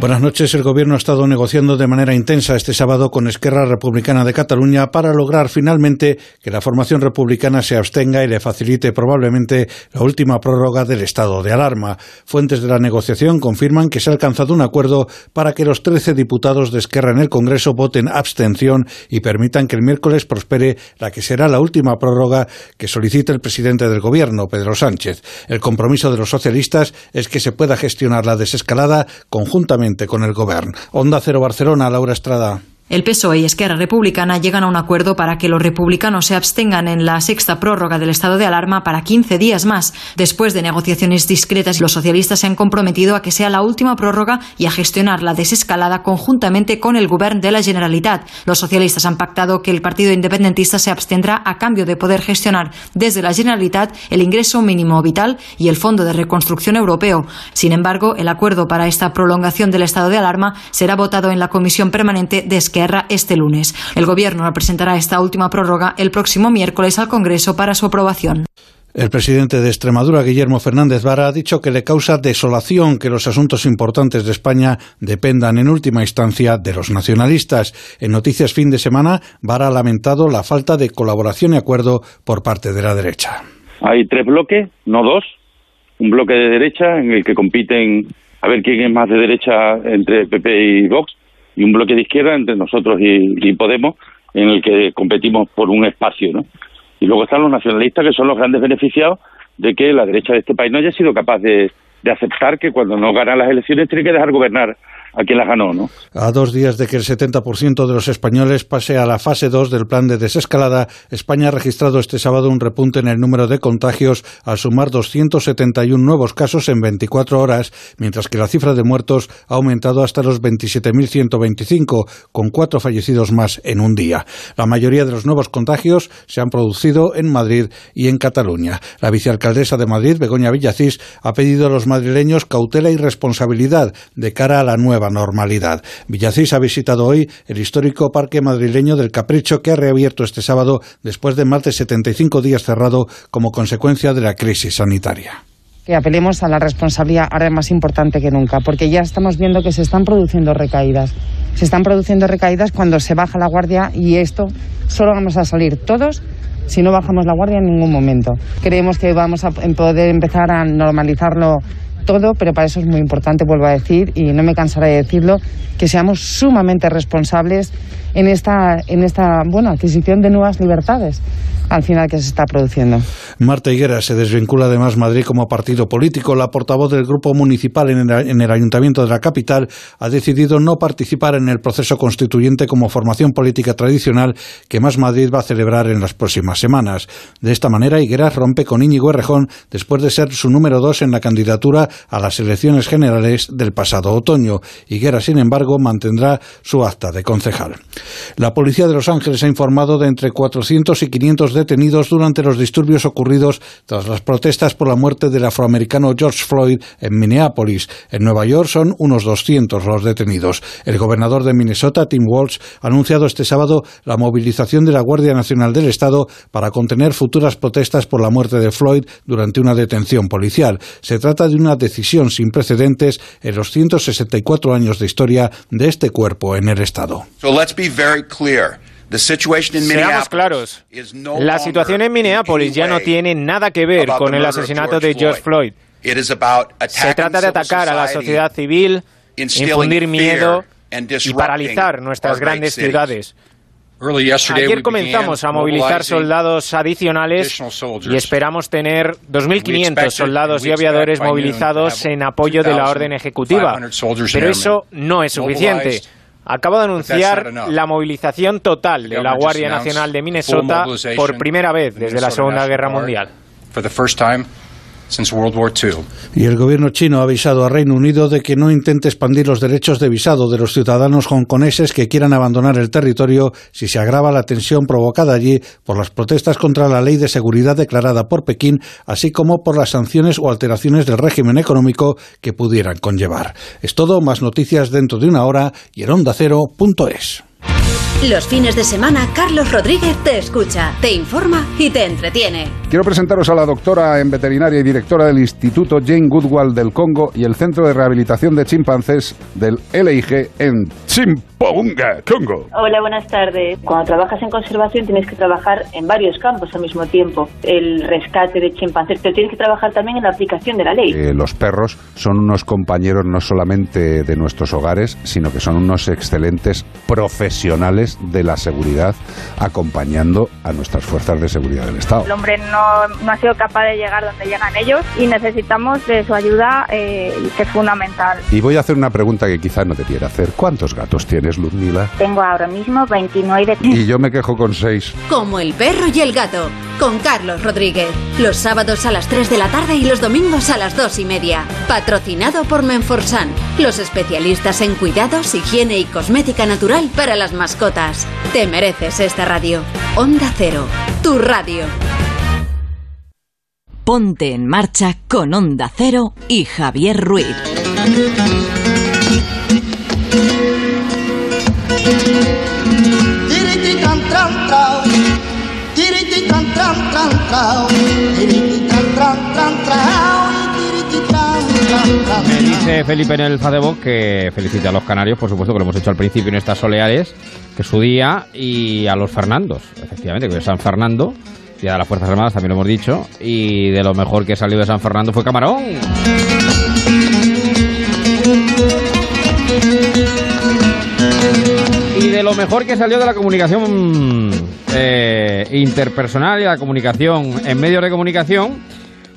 Buenas noches. El Gobierno ha estado negociando de manera intensa este sábado con Esquerra Republicana de Cataluña para lograr finalmente que la formación republicana se abstenga y le facilite probablemente la última prórroga del estado de alarma. Fuentes de la negociación confirman que se ha alcanzado un acuerdo para que los 13 diputados de Esquerra en el Congreso voten abstención y permitan que el miércoles prospere la que será la última prórroga que solicita el presidente del Gobierno, Pedro Sánchez. El compromiso de los socialistas es que se pueda gestionar la desescalada conjuntamente con el Gobierno. Onda Cero Barcelona, Laura Estrada. El PSOE y Esquerra Republicana llegan a un acuerdo para que los republicanos se abstengan en la sexta prórroga del estado de alarma para 15 días más. Después de negociaciones discretas, los socialistas se han comprometido a que sea la última prórroga y a gestionar la desescalada conjuntamente con el Gobierno de la Generalitat. Los socialistas han pactado que el Partido Independentista se abstendrá a cambio de poder gestionar desde la Generalitat el ingreso mínimo vital y el Fondo de Reconstrucción Europeo. Sin embargo, el acuerdo para esta prolongación del estado de alarma será votado en la Comisión Permanente de Esquerra este lunes. El Gobierno presentará esta última prórroga el próximo miércoles al Congreso para su aprobación. El presidente de Extremadura, Guillermo Fernández Vara, ha dicho que le causa desolación que los asuntos importantes de España dependan en última instancia de los nacionalistas. En Noticias Fin de Semana, Vara ha lamentado la falta de colaboración y acuerdo por parte de la derecha. Hay tres bloques, no dos. Un bloque de derecha en el que compiten a ver quién es más de derecha entre PP y Vox y un bloque de izquierda entre nosotros y, Podemos en el que competimos por un espacio, ¿no? Y luego están los nacionalistas que son los grandes beneficiados de que la derecha de este país no haya sido capaz de, de aceptar que cuando no gana las elecciones tiene que dejar gobernar a quien las ganó, ¿no? A dos días de que el 70% de los españoles pase a la fase 2 del plan de desescalada, España ha registrado este sábado un repunte en el número de contagios al sumar 271 nuevos casos en 24 horas, mientras que la cifra de muertos ha aumentado hasta los 27.125, con cuatro fallecidos más en un día. La mayoría de los nuevos contagios se han producido en Madrid y en Cataluña. La vicealcaldesa de Madrid, Begoña Villacís, ha pedido a los madrileños cautela y responsabilidad de cara a la nueva normalidad. Villacís ha visitado hoy el histórico Parque Madrileño del Capricho que ha reabierto este sábado después de más de 75 días cerrado como consecuencia de la crisis sanitaria que apelemos a la responsabilidad ahora más importante que nunca, porque ya estamos viendo que se están produciendo recaídas. Se están produciendo recaídas cuando se baja la guardia y esto solo vamos a salir todos si no bajamos la guardia en ningún momento. Creemos que vamos a poder empezar a normalizarlo todo, pero para eso es muy importante, vuelvo a decir, y no me cansaré de decirlo, que seamos sumamente responsables en esta, en esta bueno, adquisición de nuevas libertades al final que se está produciendo. Marta Higuera se desvincula además Madrid como partido político. La portavoz del grupo municipal en el, en el, Ayuntamiento de la capital ha decidido no participar en el proceso constituyente como formación política tradicional que Más Madrid va a celebrar en las próximas semanas. De esta manera, Higuera rompe con Íñigo Errejón después de ser su número dos en la candidatura a las elecciones generales del pasado otoño. Higuera, sin embargo, mantendrá su acta de concejal. La policía de Los Ángeles ha informado de entre 400 y 500 detenidos durante los disturbios ocurridos tras las protestas por la muerte del afroamericano George Floyd en Minneapolis. En Nueva York son unos 200 los detenidos. El gobernador de Minnesota, Tim Walsh, ha anunciado este sábado la movilización de la Guardia Nacional del Estado para contener futuras protestas por la muerte de Floyd durante una detención policial. Se trata de una decisión sin precedentes en los 164 años de historia de este cuerpo en el Estado. Seamos claros, la situación en Minneapolis ya no tiene nada que ver con el asesinato de George Floyd. Se trata de atacar a la sociedad civil, infundir miedo y paralizar nuestras grandes ciudades. Ayer comenzamos a movilizar soldados adicionales y esperamos tener 2.500 soldados y aviadores movilizados en apoyo de la orden ejecutiva. Pero eso no es suficiente. Acabo de anunciar la movilización total de la Guardia Nacional de Minnesota por primera vez desde la Segunda Guerra Mundial. Y el gobierno chino ha avisado a Reino Unido de que no intente expandir los derechos de visado de los ciudadanos hongkoneses que quieran abandonar el territorio si se agrava la tensión provocada allí por las protestas contra la ley de seguridad declarada por Pekín, así como por las sanciones o alteraciones del régimen económico que pudieran conllevar. Es todo, más noticias dentro de una hora y en ondacero.es. Los fines de semana, Carlos Rodríguez te escucha, te informa y te entretiene. Quiero presentaros a la doctora en veterinaria y directora del Instituto Jane Goodwall del Congo y el Centro de Rehabilitación de Chimpancés del LIG en Chimponga, Congo. Hola, buenas tardes. Cuando trabajas en conservación tienes que trabajar en varios campos al mismo tiempo. El rescate de chimpancés, pero tienes que trabajar también en la aplicación de la ley. Eh, los perros son unos compañeros no solamente de nuestros hogares, sino que son unos excelentes profesionales de la seguridad acompañando a nuestras fuerzas de seguridad del Estado. El hombre no, no ha sido capaz de llegar donde llegan ellos y necesitamos de su ayuda, eh, que es fundamental. Y voy a hacer una pregunta que quizá no te quiera hacer. ¿Cuántos gatos tienes, Ludmila? Tengo ahora mismo 29. Y yo me quejo con seis. Como el perro y el gato, con Carlos Rodríguez. Los sábados a las 3 de la tarde y los domingos a las 2 y media. Patrocinado por Menforsan, los especialistas en cuidados, higiene y cosmética natural para las mascotas. Te mereces esta radio. Onda Cero, tu radio. Ponte en marcha con Onda Cero y Javier Ruiz. Me dice Felipe en el Facebook que felicita a los canarios, por supuesto que lo hemos hecho al principio en estas soleares, que es su día, y a los Fernandos, efectivamente, que es San Fernando, Día de las Fuerzas Armadas, también lo hemos dicho, y de lo mejor que salió de San Fernando fue Camarón. Lo mejor que salió de la comunicación eh, interpersonal y la comunicación en medios de comunicación,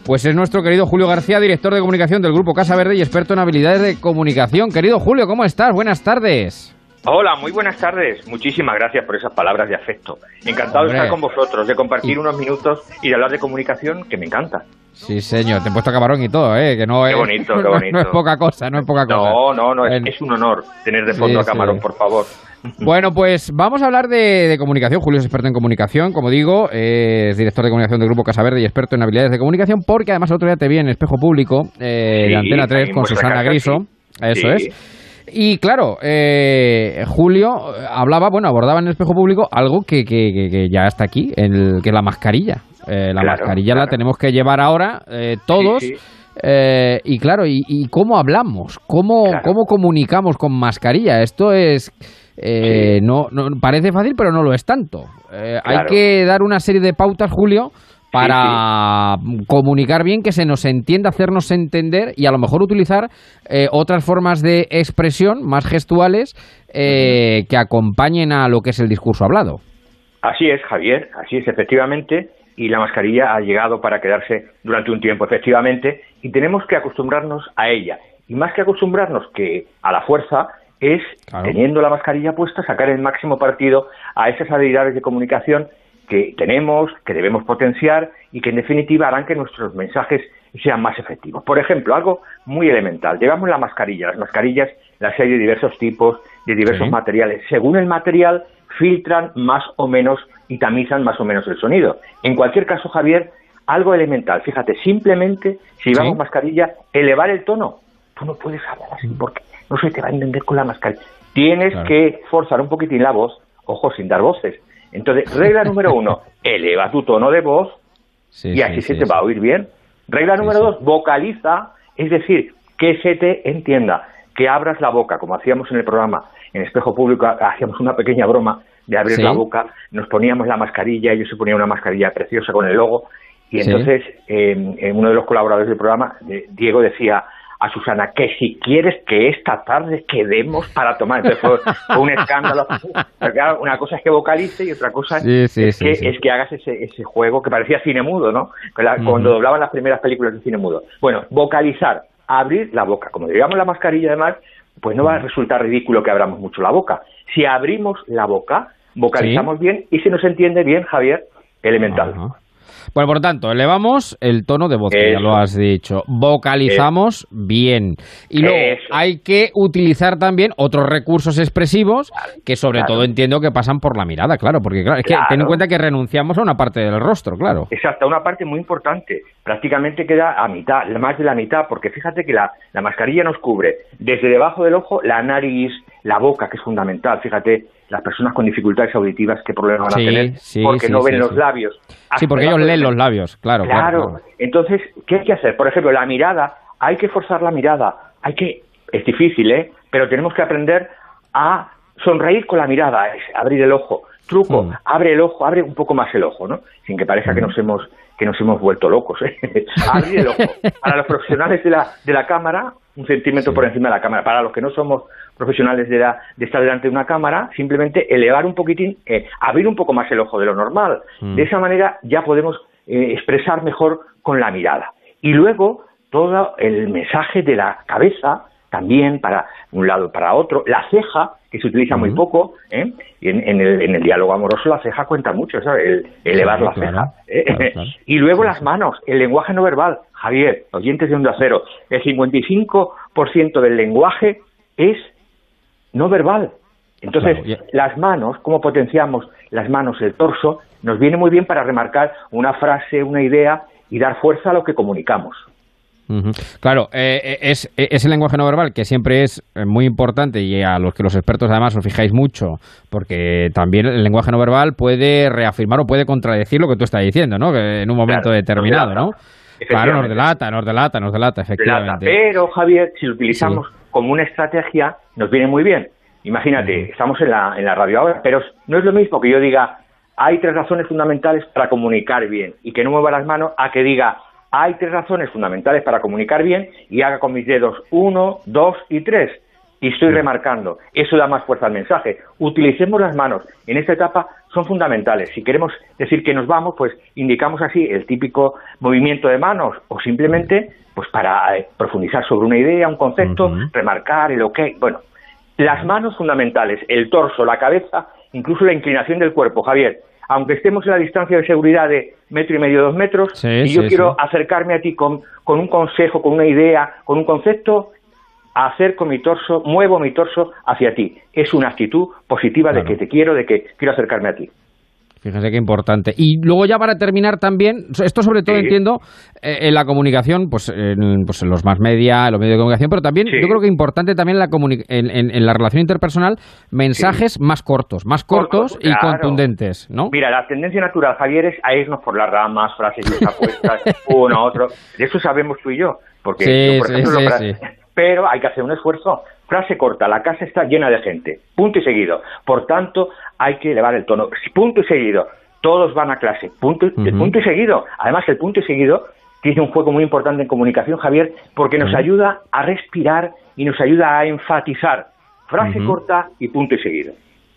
pues es nuestro querido Julio García, director de comunicación del Grupo Casa Verde y experto en habilidades de comunicación. Querido Julio, ¿cómo estás? Buenas tardes. Hola, muy buenas tardes. Muchísimas gracias por esas palabras de afecto. Encantado Hombre. de estar con vosotros, de compartir unos minutos y de hablar de comunicación, que me encanta. Sí, señor, te he puesto camarón y todo, ¿eh? Que no Qué es, bonito, qué bonito. No es poca cosa, no es poca cosa. No, no, no, es, un honor tener de fondo Sí, a Camarón, sí. por favor. Bueno, pues vamos a hablar de, de comunicación. Julio es experto en comunicación, como digo, eh, es director de comunicación del Grupo Casa Verde y experto en habilidades de comunicación, porque además el otro día te vi en Espejo Público eh, Sí, de Antena 3 ahí en con vuestra Susana casa, Griso. sí. Eso Sí. es. Y claro, eh, Julio eh, hablaba, bueno, abordaba en el espejo público algo que, que- que- que ya está aquí, el, que es la mascarilla. Eh, la Claro, mascarilla la tenemos que llevar ahora eh, todos. Sí, sí. Eh, y claro, y, y cómo hablamos? ¿Cómo, ¿Cómo comunicamos con mascarilla? Esto es... eh, no, no Parece fácil, pero no lo es tanto. Eh, Hay que dar una serie de pautas, Julio, para comunicar bien, que se nos entienda, hacernos entender y a lo mejor utilizar eh, otras formas de expresión más gestuales eh, que acompañen a lo que es el discurso hablado. Así es, Javier, así es, efectivamente, y la mascarilla ha llegado para quedarse durante un tiempo, efectivamente, y tenemos que acostumbrarnos a ella. Y más que acostumbrarnos que a la fuerza, es, teniendo la mascarilla puesta, sacar el máximo partido a esas habilidades de comunicación que tenemos, que debemos potenciar y que en definitiva harán que nuestros mensajes sean más efectivos. Por ejemplo, algo muy elemental. Llevamos la mascarilla. Las mascarillas las hay de diversos tipos, de diversos Sí. materiales. Según el material, filtran más o menos y tamizan más o menos el sonido. En cualquier caso, Javier, algo elemental. Fíjate, simplemente, si llevamos mascarilla, elevar el tono. Tú no puedes hablar así porque no se te va a entender con la mascarilla. Tienes Claro. que forzar un poquitín la voz, ojo, sin dar voces. Entonces, regla número uno, eleva tu tono de voz y así se te va a oír bien. Regla número dos, vocaliza, es decir, que se te entienda, que abras la boca, como hacíamos en el programa, en Espejo Público, hacíamos una pequeña broma de abrir Sí. la boca, nos poníamos la mascarilla, ellos se ponían una mascarilla preciosa con el logo, y Sí. entonces eh, eh, uno de los colaboradores del programa, eh, Diego, decía, a Susana que si quieres que esta tarde quedemos para tomar. Entonces fue, un escándalo. una cosa es que vocalice y otra cosa es, que, es que hagas ese, ese juego que parecía cine mudo, ¿no? Cuando doblaban las primeras películas de cine mudo. Bueno, vocalizar, abrir la boca. Como digamos la mascarilla además, pues no va a resultar ridículo que abramos mucho la boca. Si abrimos la boca, vocalizamos bien y se nos entiende bien, Javier, elemental. Bueno, por lo tanto, elevamos el tono de voz, ya lo has dicho. Vocalizamos bien. Y luego hay que utilizar también otros recursos expresivos que sobre todo entiendo que pasan por la mirada, claro, porque claro, es que ten en cuenta que renunciamos a una parte del rostro, claro. Exacto, una parte muy importante. Prácticamente queda a mitad, más de la mitad, porque fíjate que la, la mascarilla nos cubre desde debajo del ojo la nariz, la boca, que es fundamental. Fíjate, las personas con dificultades auditivas qué problemas van a tener porque no ven los labios. Sí, porque ellos leen los labios, claro, claro. Entonces, ¿qué hay que hacer? Por ejemplo, la mirada, hay que forzar la mirada, hay que, es difícil, ¿eh? Pero tenemos que aprender a sonreír con la mirada, es abrir el ojo. Truco, mm. abre el ojo, abre un poco más el ojo, ¿no? Sin que parezca que mm. nos hemos que nos hemos vuelto locos. ¿eh? abrir el ojo. Para los profesionales de la, de la cámara, un centímetro por encima de la cámara. Para los que no somos profesionales de, de estar delante de una cámara, simplemente elevar un poquitín, eh, abrir un poco más el ojo de lo normal. Mm. De esa manera ya podemos eh, expresar mejor con la mirada. Y luego todo el mensaje de la cabeza, también para un lado para otro, la ceja, que se utiliza muy poco, ¿eh? y en, el, diálogo amoroso la ceja cuenta mucho, ¿sabes? El, elevar la ceja. y luego las manos, el lenguaje no verbal. Javier, oyentes de Onda Cero, el 55% del lenguaje es no verbal. Entonces, las manos, cómo potenciamos las manos, el torso, nos viene muy bien para remarcar una frase, una idea y dar fuerza a lo que comunicamos. Claro, eh, eh, es, el lenguaje no verbal que siempre es eh, muy importante y a los que los expertos además os fijáis mucho, porque también el lenguaje no verbal puede reafirmar o puede contradecir lo que tú estás diciendo, ¿no? en un momento determinado, ¿no? Claro, nos delata, nos delata, nos delata, efectivamente. Pero, Javier, si lo utilizamos como una estrategia, nos viene muy bien. Imagínate, estamos en la, en la radio ahora, pero no es lo mismo que yo diga, hay tres razones fundamentales para comunicar bien y que no mueva las manos a que diga, hay tres razones fundamentales para comunicar bien y haga con mis dedos uno, dos y tres. Y estoy remarcando, eso da más fuerza al mensaje. Utilicemos las manos. En esta etapa son fundamentales. Si queremos decir que nos vamos, pues indicamos así el típico movimiento de manos o simplemente pues para eh, profundizar sobre una idea, un concepto, remarcar el ok. Bueno, las manos fundamentales, el torso, la cabeza, incluso la inclinación del cuerpo, Javier. Aunque estemos en la distancia de seguridad de metro y medio, dos metros, y yo quiero acercarme a ti con, con un consejo, con una idea, con un concepto, acerco mi torso, muevo mi torso hacia ti. Es una actitud positiva de que te quiero, de que quiero acercarme a ti. Fíjense qué importante. Y luego ya para terminar también, esto sobre todo entiendo eh, en la comunicación, pues en, pues en los más media, en los medios de comunicación, pero también yo creo que importante también la en, la relación interpersonal, mensajes más cortos, más cortos y contundentes, ¿no? Mira, la tendencia natural, Javier, es a irnos por las ramas, frases apuestas, uno, otro. De eso sabemos tú y yo. Porque, por ejemplo, pero hay que hacer un esfuerzo. Frase corta, la casa está llena de gente, punto y seguido. Por tanto, hay que elevar el tono, punto y seguido. Todos van a clase, punto, punto y seguido. Además, el punto y seguido tiene un juego muy importante en comunicación, Javier, porque nos ayuda a respirar y nos ayuda a enfatizar. Frase corta y punto y seguido.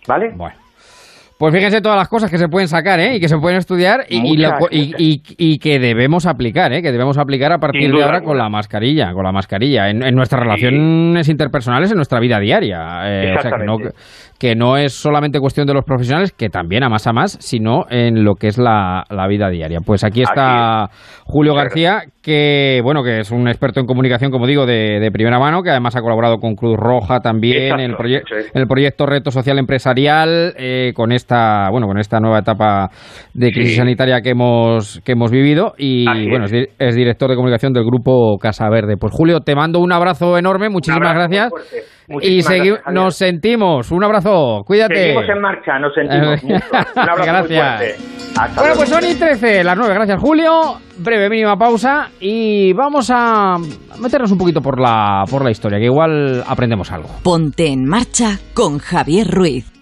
¿Vale? Bueno. Pues fíjense todas las cosas que se pueden sacar ¿eh? y que se pueden estudiar y, y, que debemos aplicar, ¿eh? que debemos aplicar a partir de ahora con la mascarilla, con la mascarilla, en, nuestras relaciones interpersonales, en nuestra vida diaria. Eh, o sea, que no, que no es solamente cuestión de los profesionales, que también a más a más, sino en lo que es la, vida diaria. Pues aquí está Julio García, que bueno, que es un experto en comunicación, como digo, de, primera mano, que además ha colaborado con Cruz Roja también en, el en el proyecto Reto Social Empresarial, eh, con esta, bueno, con esta nueva etapa de crisis sanitaria que hemos, que hemos vivido. Y bueno, es, director de comunicación del grupo Casa Verde. Pues Julio, te mando un abrazo enorme, muchísimas gracias. Y nos sentimos. Un abrazo. Cuídate. Seguimos en marcha, nos sentimos. Un abrazo gracias. bueno, pues son y 13, las 9. Gracias, Julio. Breve, mínima pausa. Y vamos a meternos un poquito por la, por la historia, que igual aprendemos algo. Ponte en marcha con Javier Ruiz.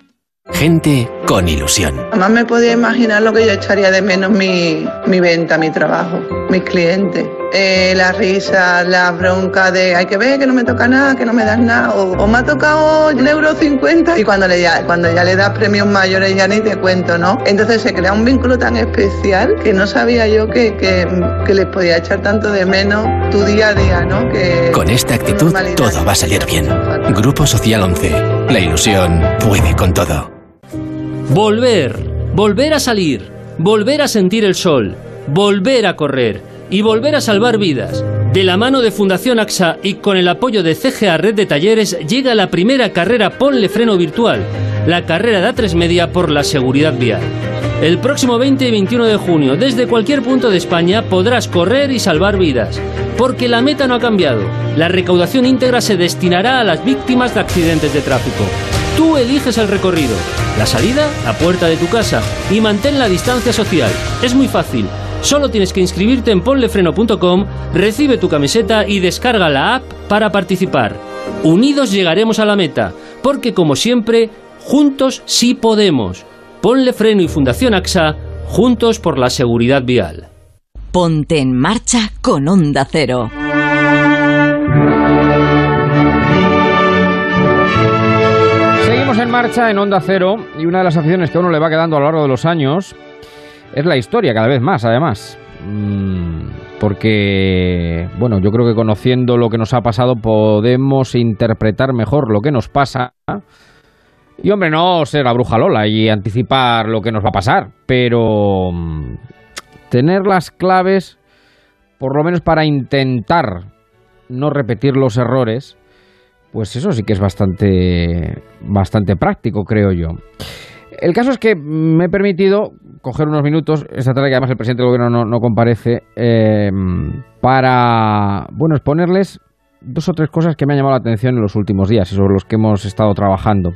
Gente con ilusión. Jamás me podía imaginar lo que yo echaría de menos mi, mi venta, mi trabajo mis clientes. Eh, la risa, la bronca de hay que ver que no me toca nada, que no me das nada, o, me ha tocado el euro 50 y cuando, le, ya, cuando ya le das premios mayores ya ni te cuento, ¿no? Entonces se crea un vínculo tan especial que no sabía yo que, que, que les podía echar tanto de menos tu día a día, ¿no? Que, Con esta actitud todo va a salir bien. Grupo Social 11. La ilusión puede con todo. Volver, volver a salir, volver a sentir el sol, volver a correr y volver a salvar vidas. De la mano de Fundación AXA y con el apoyo de CGA Red de Talleres llega la primera carrera Ponle Freno Virtual, la carrera de A3 Media por la seguridad vial. El próximo 20 y 21 de junio, desde cualquier punto de España, podrás correr y salvar vidas. Porque la meta no ha cambiado. La recaudación íntegra se destinará a las víctimas de accidentes de tráfico. Tú eliges el recorrido. La salida, la puerta de tu casa. Y mantén la distancia social. Es muy fácil. Solo tienes que inscribirte en ponlefreno.com, recibe tu camiseta y descarga la app para participar. Unidos llegaremos a la meta, porque como siempre, juntos sí podemos. Ponle Freno y Fundación AXA, juntos por la seguridad vial. Ponte en marcha con Onda Cero. Seguimos en marcha en Onda Cero y una de las aficiones que a uno le va quedando a lo largo de los años es la historia, cada vez más además. Mm, porque, bueno, yo creo que conociendo lo que nos ha pasado podemos interpretar mejor lo que nos pasa. Y hombre, no ser la bruja Lola y anticipar lo que nos va a pasar, pero mm, tener las claves, por lo menos para intentar no repetir los errores, pues eso sí que es bastante, bastante práctico, creo yo. El caso es que me he permitido coger unos minutos, esta tarde que además el presidente del gobierno no, comparece, eh, para, bueno, exponerles dos o tres cosas que me han llamado la atención en los últimos días y sobre los que hemos estado trabajando.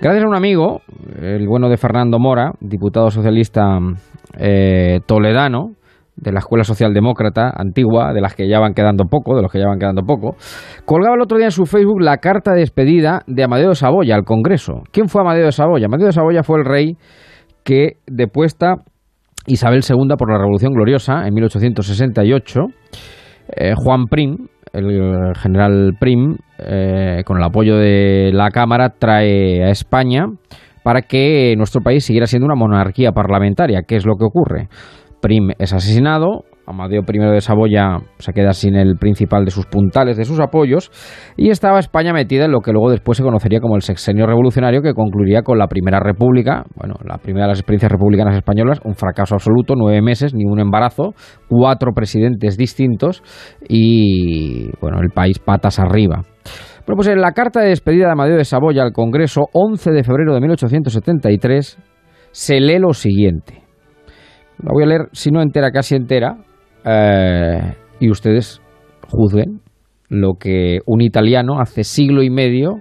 Gracias a un amigo, el bueno de Fernando Mora, diputado socialista eh, toledano, de la Escuela Socialdemócrata antigua, de las que ya van quedando poco, de los que ya van quedando poco, colgaba el otro día en su Facebook la carta de despedida de Amadeo de Saboya al Congreso. ¿Quién fue Amadeo de Saboya? Amadeo de Saboya fue el rey que depuesta Isabel II por la Revolución Gloriosa en 1868. Eh, Juan Prim, el general Prim, eh, con el apoyo de la Cámara, trae a España para que nuestro país siguiera siendo una monarquía parlamentaria. ¿Qué es lo que ocurre? Prim es asesinado, Amadeo I de Saboya se queda sin el principal de sus puntales, de sus apoyos, y estaba España metida en lo que luego después se conocería como el sexenio revolucionario que concluiría con la Primera República, bueno, la primera de las experiencias republicanas españolas, un fracaso absoluto, nueve meses, ni un embarazo, cuatro presidentes distintos y, bueno, el país patas arriba. Bueno, pues en la carta de despedida de Amadeo de Saboya al Congreso, 11 de febrero de 1873, se lee lo siguiente. La voy a leer, si no entera, casi entera, eh, y ustedes juzguen lo que un italiano hace siglo y medio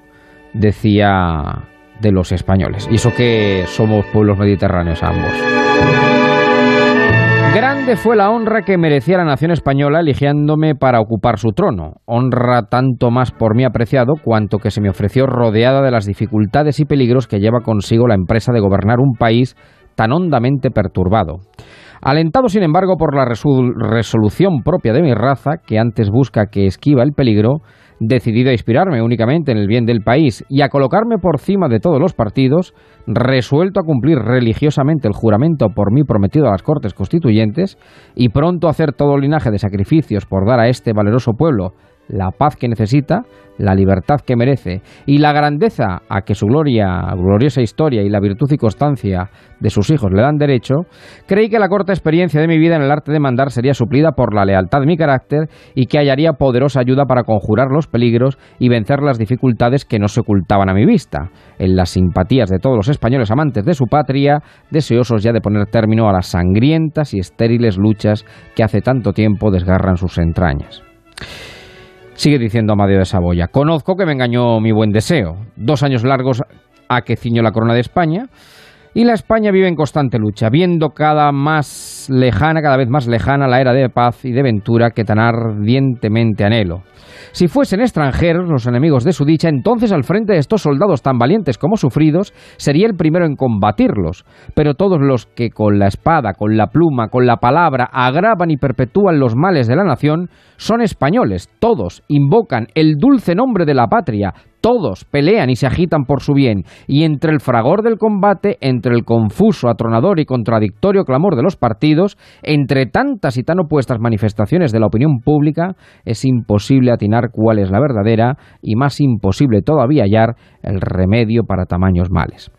decía de los españoles. Y eso que somos pueblos mediterráneos ambos. Grande fue la honra que merecía la nación española eligiéndome para ocupar su trono. Honra tanto más por mí apreciado cuanto que se me ofreció rodeada de las dificultades y peligros que lleva consigo la empresa de gobernar un país tan hondamente perturbado. Alentado, sin embargo, por la resolución propia de mi raza, que antes busca que esquiva el peligro, decidido a inspirarme únicamente en el bien del país y a colocarme por cima de todos los partidos, resuelto a cumplir religiosamente el juramento por mí prometido a las Cortes Constituyentes y pronto a hacer todo linaje de sacrificios por dar a este valeroso pueblo la paz que necesita, la libertad que merece y la grandeza a que su gloria, gloriosa historia y la virtud y constancia de sus hijos le dan derecho, creí que la corta experiencia de mi vida en el arte de mandar sería suplida por la lealtad de mi carácter y que hallaría poderosa ayuda para conjurar los peligros y vencer las dificultades que no se ocultaban a mi vista, en las simpatías de todos los españoles amantes de su patria, deseosos ya de poner término a las sangrientas y estériles luchas que hace tanto tiempo desgarran sus entrañas. Sigue diciendo Amadeo de Saboya, conozco que me engañó mi buen deseo. Dos años largos a que ciño la corona de España, Y la España vive en constante lucha, viendo cada más lejana, cada vez más lejana la era de paz y de ventura que tan ardientemente anhelo. Si fuesen extranjeros los enemigos de su dicha, entonces al frente de estos soldados tan valientes como sufridos, sería el primero en combatirlos. Pero todos los que con la espada, con la pluma, con la palabra agravan y perpetúan los males de la nación, son españoles, todos invocan el dulce nombre de la patria, todos pelean y se agitan por su bien, y entre el fragor del combate, entre el confuso, atronador y contradictorio clamor de los partidos, entre tantas y tan opuestas manifestaciones de la opinión pública, es imposible atinar cuál es la verdadera y más imposible todavía hallar el remedio para tamaños males.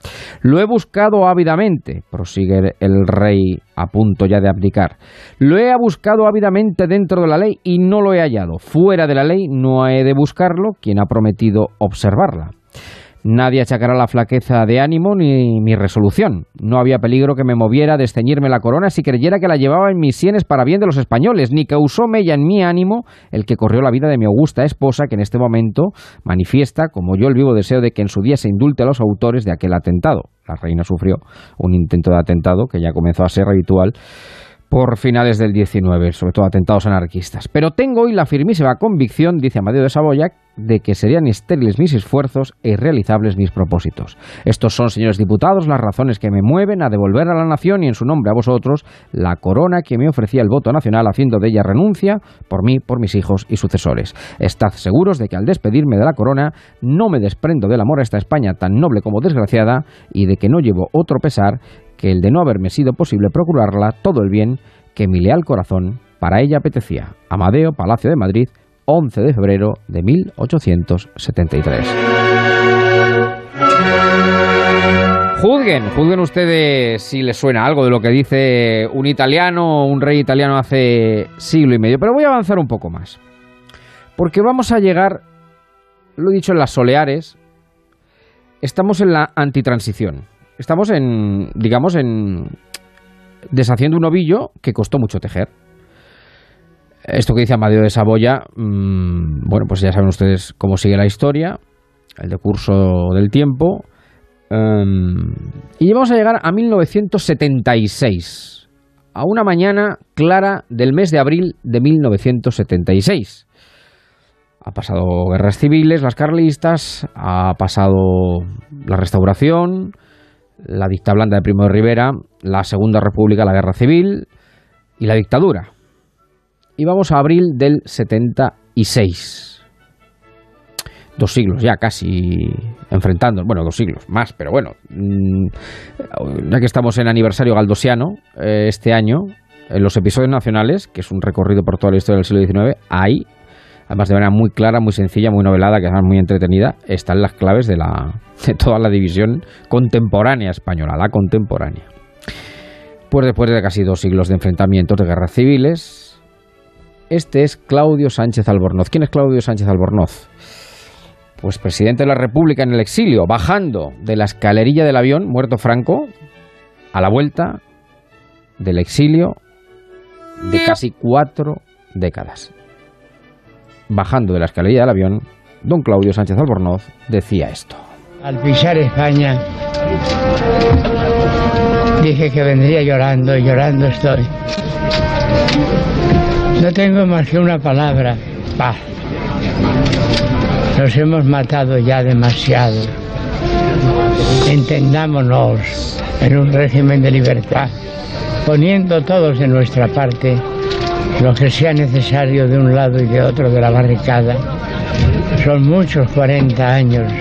Lo he buscado ávidamente, prosigue el rey a punto ya de abdicar. Lo he buscado ávidamente dentro de la ley y no lo he hallado. Fuera de la ley no he de buscarlo quien ha prometido observarla. Nadie achacará la flaqueza de ánimo ni mi resolución. No había peligro que me moviera a desceñirme la corona si creyera que la llevaba en mis sienes para bien de los españoles, ni causó mella en mi ánimo el que corrió la vida de mi augusta esposa, que en este momento manifiesta, como yo, el vivo deseo de que en su día se indulte a los autores de aquel atentado. La reina sufrió un intento de atentado que ya comenzó a ser habitual por finales del 19, sobre todo atentados anarquistas. Pero tengo hoy la firmísima convicción, dice Amadeo de Saboya, de que serían estériles mis esfuerzos e irrealizables mis propósitos. Estos son, señores diputados, las razones que me mueven a devolver a la nación y en su nombre a vosotros la corona que me ofrecía el voto nacional haciendo de ella renuncia por mí, por mis hijos y sucesores. Estad seguros de que al despedirme de la corona no me desprendo del amor a esta España tan noble como desgraciada y de que no llevo otro pesar que el de no haberme sido posible procurarla todo el bien que mi leal corazón para ella apetecía. Amadeo, Palacio de Madrid, 11 de febrero de 1873. Juzguen, juzguen ustedes si les suena algo de lo que dice un italiano un rey italiano hace siglo y medio, pero voy a avanzar un poco más. Porque vamos a llegar, lo he dicho en las soleares, estamos en la antitransición estamos en, digamos, en deshaciendo un ovillo que costó mucho tejer. Esto que dice Amadeo de Saboya, mm, bueno, pues ya saben ustedes cómo sigue la historia, el decurso del tiempo. Em, y vamos a llegar a 1976, a una mañana clara del mes de abril de 1976. Ha pasado guerras civiles, las carlistas, ha pasado la restauración, la dicta blanda de Primo de Rivera, la Segunda República, la Guerra Civil y la dictadura. Y vamos a abril del 76. Dos siglos ya casi enfrentando, bueno, dos siglos más, pero bueno, mm, ya que estamos en aniversario galdosiano eh, este año, en los episodios nacionales, que es un recorrido por toda la historia del siglo XIX, hay además de manera muy clara, muy sencilla, muy novelada, que es muy entretenida, están las claves de, la, de toda la división contemporánea española, la contemporánea. Pues después de casi dos siglos de enfrentamientos, de guerras civiles, este es Claudio Sánchez Albornoz. ¿Quién es Claudio Sánchez Albornoz? Pues presidente de la República en el exilio, bajando de la escalerilla del avión, muerto Franco, a la vuelta del exilio de casi cuatro décadas bajando de la escalera del avión, don Claudio Sánchez Albornoz decía esto. Al pisar España, dije que vendría llorando y llorando estoy. No tengo más que una palabra, paz. Nos hemos matado ya demasiado. Entendámonos en un régimen de libertad, poniendo todos de nuestra parte lo que sea necesario de un lado y de otro de la barricada. Son muchos 40 años.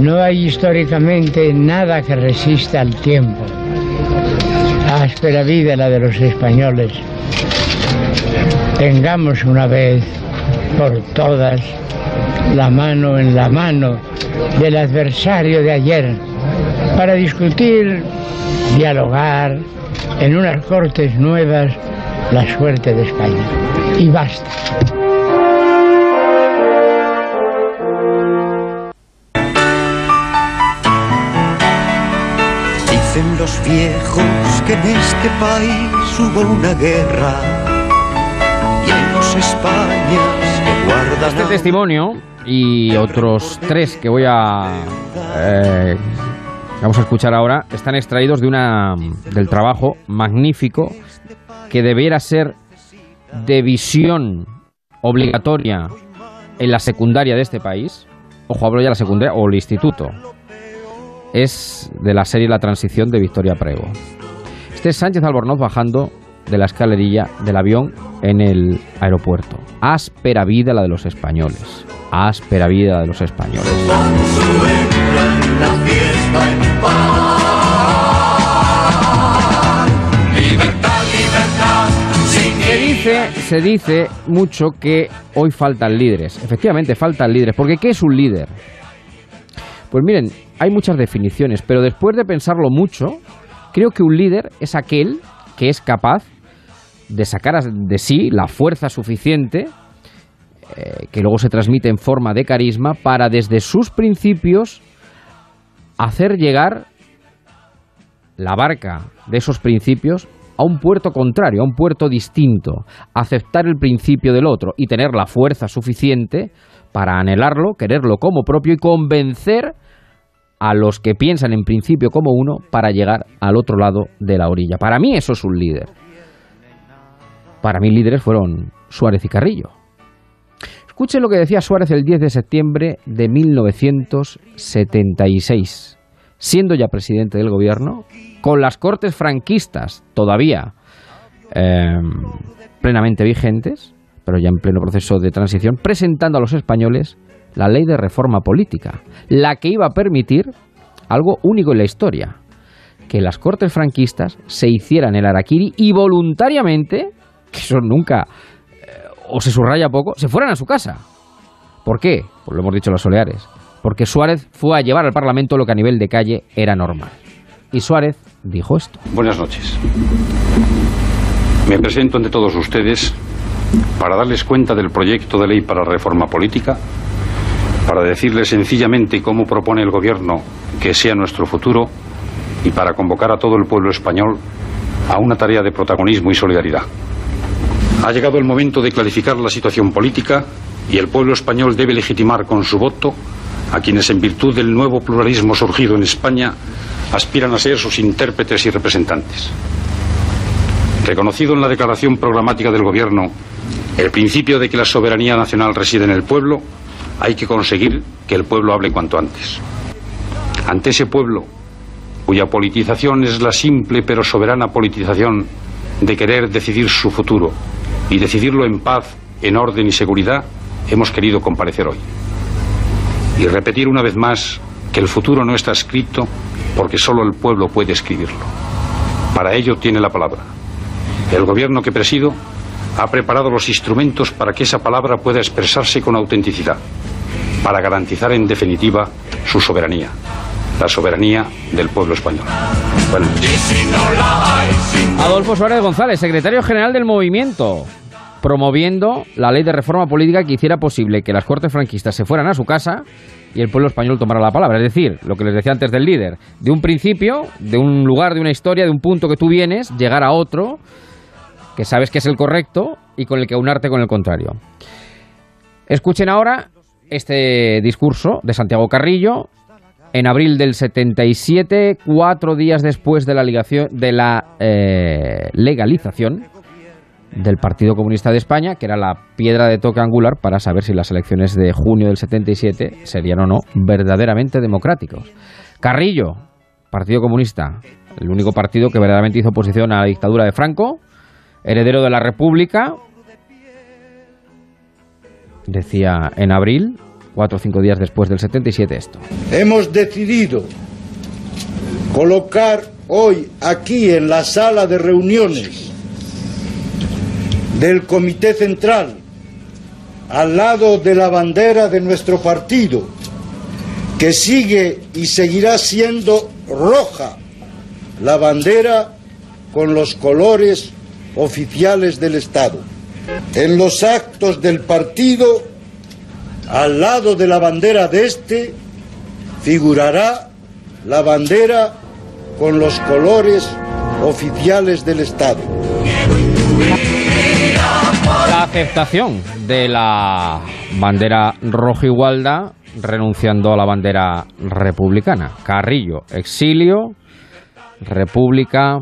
No hay históricamente nada que resista al tiempo. Áspera vida la de los españoles. Tengamos una vez por todas la mano en la mano del adversario de ayer para discutir, dialogar en unas cortes nuevas la suerte de España. Y basta. Dicen los viejos que en este país hubo una guerra y en los Españas que guardan... Este testimonio y otros tres que voy a... Eh, vamos a escuchar ahora, están extraídos de una, del trabajo magnífico que debiera ser de visión obligatoria en la secundaria de este país. Ojo, hablo ya de la secundaria o el instituto. Es de la serie La Transición de Victoria Prego. Este es Sánchez Albornoz bajando de la escalerilla del avión en el aeropuerto. Áspera vida la de los españoles. Áspera vida de los españoles. Se dice mucho que hoy faltan líderes. Efectivamente, faltan líderes. Porque ¿qué es un líder? Pues miren, hay muchas definiciones, pero después de pensarlo mucho, creo que un líder es aquel que es capaz de sacar de sí la fuerza suficiente eh, que luego se transmite en forma de carisma para desde sus principios hacer llegar la barca de esos principios a un puerto contrario, a un puerto distinto, aceptar el principio del otro y tener la fuerza suficiente para anhelarlo, quererlo como propio y convencer a los que piensan en principio como uno para llegar al otro lado de la orilla. Para mí eso es un líder. Para mí líderes fueron Suárez y Carrillo. Escuchen lo que decía Suárez el 10 de septiembre de 1976, siendo ya presidente del gobierno, con las cortes franquistas todavía em, plenamente vigentes, pero ya en pleno proceso de transición, presentando a los españoles la ley de reforma política, la que iba a permitir algo único en la historia, que las cortes franquistas se hicieran el araquiri y voluntariamente, que eso nunca o se subraya poco, se fueran a su casa. ¿Por qué? Pues lo hemos dicho los soleares. Porque Suárez fue a llevar al Parlamento lo que a nivel de calle era normal. Y Suárez dijo esto. Buenas noches. Me presento ante todos ustedes para darles cuenta del proyecto de ley para reforma política, para decirles sencillamente cómo propone el Gobierno que sea nuestro futuro y para convocar a todo el pueblo español a una tarea de protagonismo y solidaridad. Ha llegado el momento de clarificar la situación política y el pueblo español debe legitimar con su voto a quienes en virtud del nuevo pluralismo surgido en España aspiran a ser sus intérpretes y representantes. Reconocido en la declaración programática del Gobierno el principio de que la soberanía nacional reside en el pueblo, hay que conseguir que el pueblo hable cuanto antes. Ante ese pueblo, cuya politización es la simple pero soberana politización de querer decidir su futuro, y decidirlo en paz, en orden y seguridad, hemos querido comparecer hoy. Y repetir una vez más que el futuro no está escrito porque solo el pueblo puede escribirlo. Para ello tiene la palabra. El gobierno que presido ha preparado los instrumentos para que esa palabra pueda expresarse con autenticidad, para garantizar en definitiva su soberanía, la soberanía del pueblo español. Adolfo Suárez González, secretario general del movimiento, promoviendo la ley de reforma política que hiciera posible que las cortes franquistas se fueran a su casa y el pueblo español tomara la palabra. Es decir, lo que les decía antes del líder, de un principio, de un lugar, de una historia, de un punto que tú vienes, llegar a otro que sabes que es el correcto y con el que aunarte con el contrario. Escuchen ahora este discurso de Santiago Carrillo en abril del 77, cuatro días después de la, de la eh, legalización del Partido Comunista de España, que era la piedra de toque angular para saber si las elecciones de junio del 77 serían o no verdaderamente democráticos. Carrillo, Partido Comunista, el único partido que verdaderamente hizo oposición a la dictadura de Franco, heredero de la República, decía en abril, cuatro o cinco días después del 77 esto. Hemos decidido colocar hoy aquí en la sala de reuniones del Comité Central, al lado de la bandera de nuestro partido, que sigue y seguirá siendo roja, la bandera con los colores oficiales del Estado. En los actos del partido al lado de la bandera de este figurará la bandera con los colores oficiales del Estado. Aceptación de la bandera roja igualda renunciando a la bandera republicana. Carrillo, exilio, república,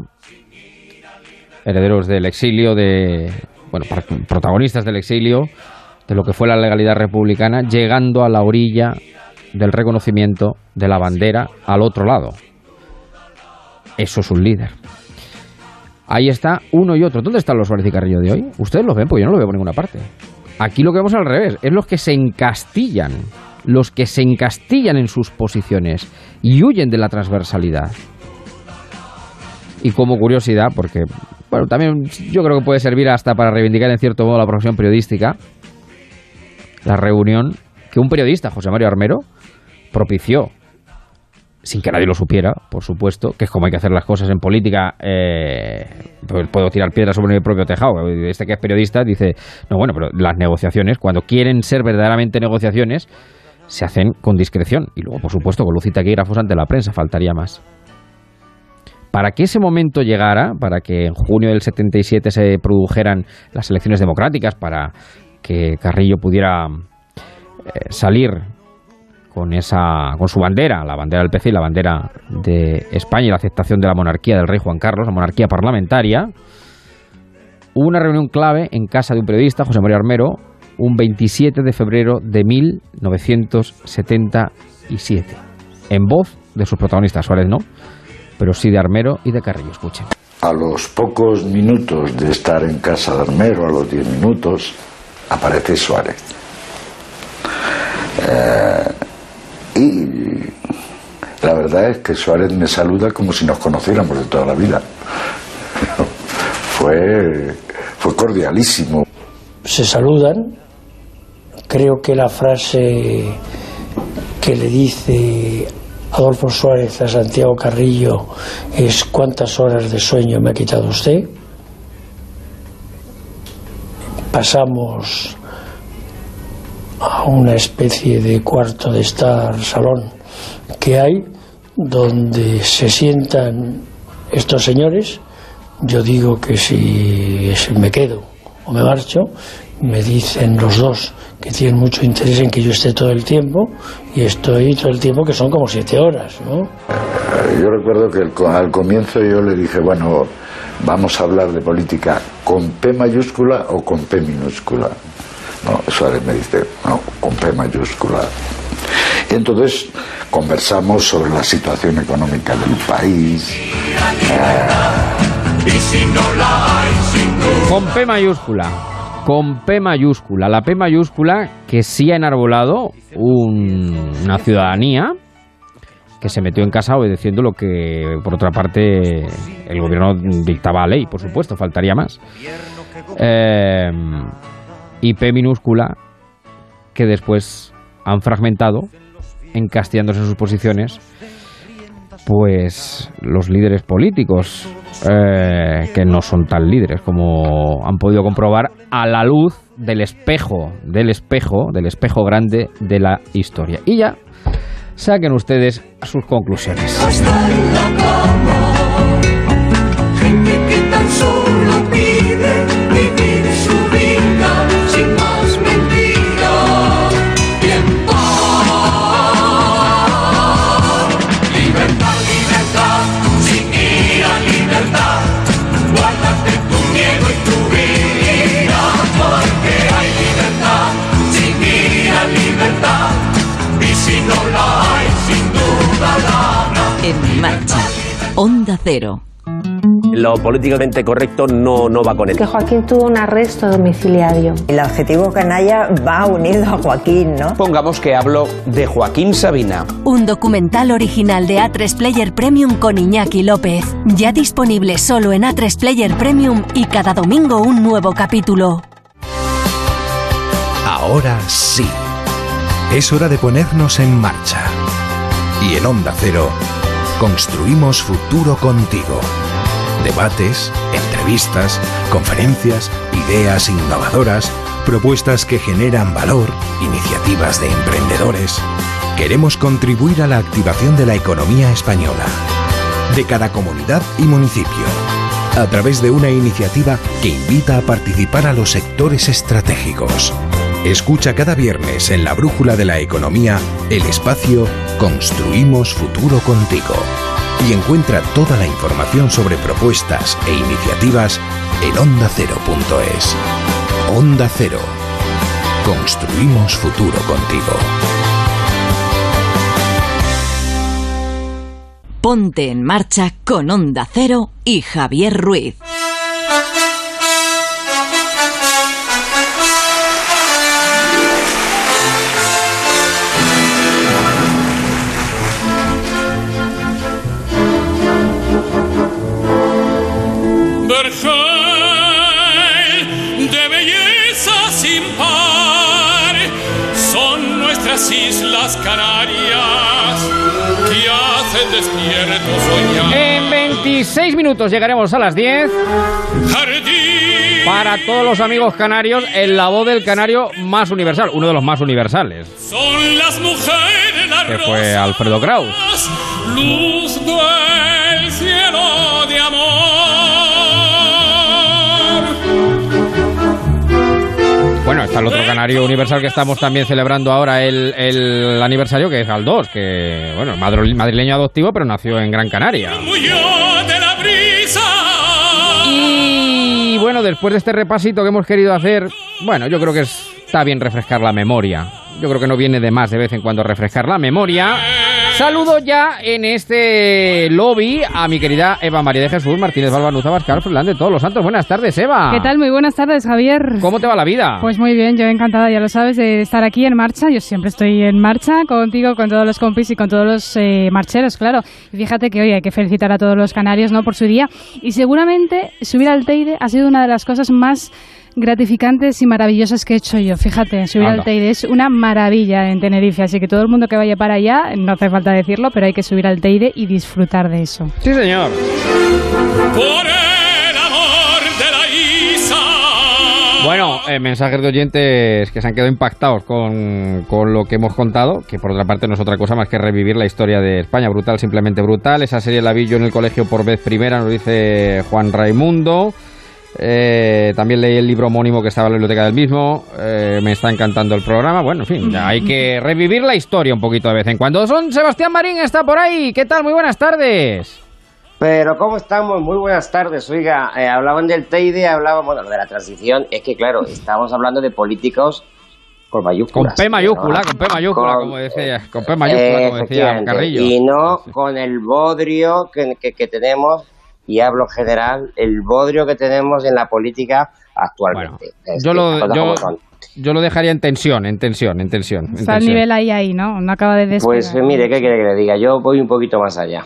herederos del exilio, de bueno, protagonistas del exilio, de lo que fue la legalidad republicana, llegando a la orilla del reconocimiento de la bandera al otro lado. Eso es un líder. Ahí está uno y otro. ¿Dónde están los Suárez y Carrillo de hoy? Ustedes los ven, pues yo no lo veo por ninguna parte. Aquí lo que vemos al revés, es los que se encastillan, los que se encastillan en sus posiciones y huyen de la transversalidad. Y como curiosidad, porque bueno, también yo creo que puede servir hasta para reivindicar en cierto modo la profesión periodística, la reunión que un periodista, José Mario Armero, propició sin que nadie lo supiera, por supuesto, que es como hay que hacer las cosas en política, eh, pues puedo tirar piedras sobre mi propio tejado. Este que es periodista dice, no, bueno, pero las negociaciones, cuando quieren ser verdaderamente negociaciones, se hacen con discreción. Y luego, por supuesto, con luz y taquígrafos ante la prensa, faltaría más. Para que ese momento llegara, para que en junio del 77 se produjeran las elecciones democráticas, para que Carrillo pudiera eh, salir con esa con su bandera, la bandera del PC y la bandera de España y la aceptación de la monarquía del rey Juan Carlos, la monarquía parlamentaria, hubo una reunión clave en casa de un periodista, José María Armero, un 27 de febrero de 1977, en voz de sus protagonistas, Suárez no, pero sí de Armero y de Carrillo, escuchen. A los pocos minutos de estar en casa de Armero, a los 10 minutos, aparece Suárez. Eh, y la verdad es que Suárez me saluda como si nos conociéramos de toda la vida. fue, fue cordialísimo. Se saludan. Creo que la frase que le dice Adolfo Suárez a Santiago Carrillo es ¿cuántas horas de sueño me ha quitado usted? Pasamos a una especie de cuarto de estar salón que hay donde se sientan estos señores yo digo que si me quedo o me marcho me dicen los dos que tienen mucho interés en que yo esté todo el tiempo y estoy todo el tiempo que son como siete horas ¿no? yo recuerdo que al comienzo yo le dije bueno vamos a hablar de política con P mayúscula o con P minúscula no, Suárez me dice, no, con P mayúscula. Y entonces conversamos sobre la situación económica del país. Con P mayúscula. Con P mayúscula. La P mayúscula que sí ha enarbolado una ciudadanía que se metió en casa obedeciendo lo que, por otra parte, el gobierno dictaba a ley, por supuesto, faltaría más. Eh, y P minúscula que después han fragmentado, encastillándose en sus posiciones, pues los líderes políticos, eh, que no son tan líderes como han podido comprobar a la luz del espejo, del espejo, del espejo grande de la historia. Y ya saquen ustedes sus conclusiones. Cero. Lo políticamente correcto no, no va con él. Que Joaquín tuvo un arresto domiciliario. El adjetivo canalla va unido a Joaquín, ¿no? Pongamos que hablo de Joaquín Sabina. Un documental original de A3 Player Premium con Iñaki López. Ya disponible solo en A3 Player Premium y cada domingo un nuevo capítulo. Ahora sí. Es hora de ponernos en marcha. Y en Onda Cero Construimos futuro contigo. Debates, entrevistas, conferencias, ideas innovadoras, propuestas que generan valor, iniciativas de emprendedores. Queremos contribuir a la activación de la economía española, de cada comunidad y municipio, a través de una iniciativa que invita a participar a los sectores estratégicos Escucha cada viernes en la Brújula de la Economía el espacio Construimos Futuro contigo y encuentra toda la información sobre propuestas e iniciativas en ondacero.es. Onda Cero. Construimos futuro contigo. Ponte en marcha con Onda Cero y Javier Ruiz. 26 minutos llegaremos a las 10. Para todos los amigos canarios, el la voz del canario más universal, uno de los más universales, Son las mujeres las que fue Alfredo Kraus. luz del cielo de amor. Bueno, está el otro canario universal que estamos también celebrando ahora el, el aniversario, que es Aldós, que, bueno, madrileño adoptivo, pero nació en Gran Canaria. Bueno, después de este repasito que hemos querido hacer, bueno, yo creo que es- está bien refrescar la memoria. Yo creo que no viene de más de vez en cuando refrescar la memoria. Saludo ya en este lobby a mi querida Eva María de Jesús Martínez Balbanuza Bascar Fernández de todos los santos. Buenas tardes, Eva. ¿Qué tal? Muy buenas tardes, Javier. ¿Cómo te va la vida? Pues muy bien, yo encantada, ya lo sabes, de estar aquí en marcha. Yo siempre estoy en marcha contigo, con todos los compis y con todos los eh, marcheros, claro. Y fíjate que hoy hay que felicitar a todos los canarios ¿no? por su día. Y seguramente subir al Teide ha sido una de las cosas más gratificantes y maravillosas que he hecho yo. Fíjate, subir Anda. al Teide es una maravilla en Tenerife, así que todo el mundo que vaya para allá, no hace falta decirlo, pero hay que subir al Teide y disfrutar de eso. Sí, señor. Por el amor de la Isa. Bueno, eh, mensajes de oyentes que se han quedado impactados con, con lo que hemos contado, que por otra parte no es otra cosa más que revivir la historia de España. Brutal, simplemente brutal. Esa serie la vi yo en el colegio por vez primera, nos dice Juan Raimundo. Eh, también leí el libro homónimo que estaba en la biblioteca del mismo. Eh, me está encantando el programa. Bueno, en fin, ya hay que revivir la historia un poquito de vez en cuando. Son Sebastián Marín, está por ahí. ¿Qué tal? Muy buenas tardes. Pero ¿cómo estamos? Muy buenas tardes. Oiga, eh, hablaban del Teide, hablaban bueno, de la transición. Es que, claro, estamos hablando de políticos con Con mayúsculas. P mayúscula, ¿no? con P mayúscula, Con- como decía, con P mayúscula, como decía Efectivamente. Carrillo. Y no con el bodrio que, que- que tenemos, y hablo en general, el bodrio que tenemos en la política actualmente. Yo lo, yo, yo lo dejaría en tensión, en tensión, en tensión. en Está al tensión. nivel ahí, ahí, ¿no? No acaba de despegar. Pues eh, mire, ¿qué quiere que le diga? Yo voy un poquito más allá.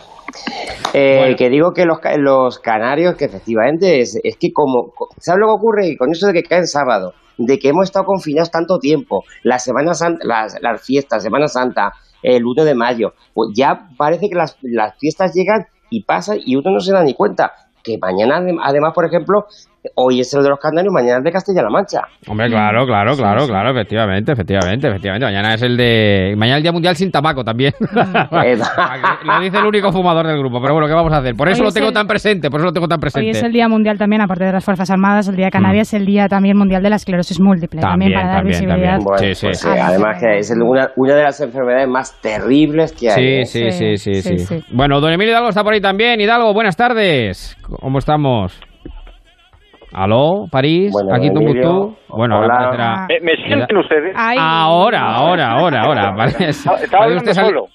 Eh, Que digo que los, ca- los canarios, que efectivamente es, es que como... ¿Sabes lo que ocurre? Y con eso de que cae en sábado, de que hemos estado confinados tanto tiempo, la Semana Santa, las, las fiestas, Semana Santa, el 1 de mayo, pues ya parece que las, las fiestas llegan y pasan y uno no se da ni cuenta. Que mañana, adem- además, por ejemplo, hoy es el de los canarios, mañana es el de Castilla-La Mancha. Hombre, claro, claro, claro, claro, efectivamente, efectivamente, efectivamente. Mañana es el de. Mañana el Día Mundial sin tabaco también. lo dice el único fumador del grupo, pero bueno, ¿qué vamos a hacer? Por eso Hoy lo es tengo el- tan presente, por eso lo tengo tan presente. Hoy es el Día Mundial también, aparte de las Fuerzas Armadas, el Día de Canarias, el Día también Mundial de la Esclerosis Múltiple. También, También, para dar también, visibilidad. también. Bueno, Sí, sí. pues, eh, además que es el- una, una de las enfermedades más terribles que hay. Sí, ¿eh? sí, sí, sí, sí, Bueno, don Emilio Hidalgo está por ahí también. Hidalgo, buenas tardes. ¿Cómo estamos? ¿Aló, París? Bueno, ¿Aquí Tumbutú? Bueno, ahora hola. aparecerá- ¿Me, me sienten ustedes? Ahora, ahora, ahora, ahora. Vale. Estaba usted solo.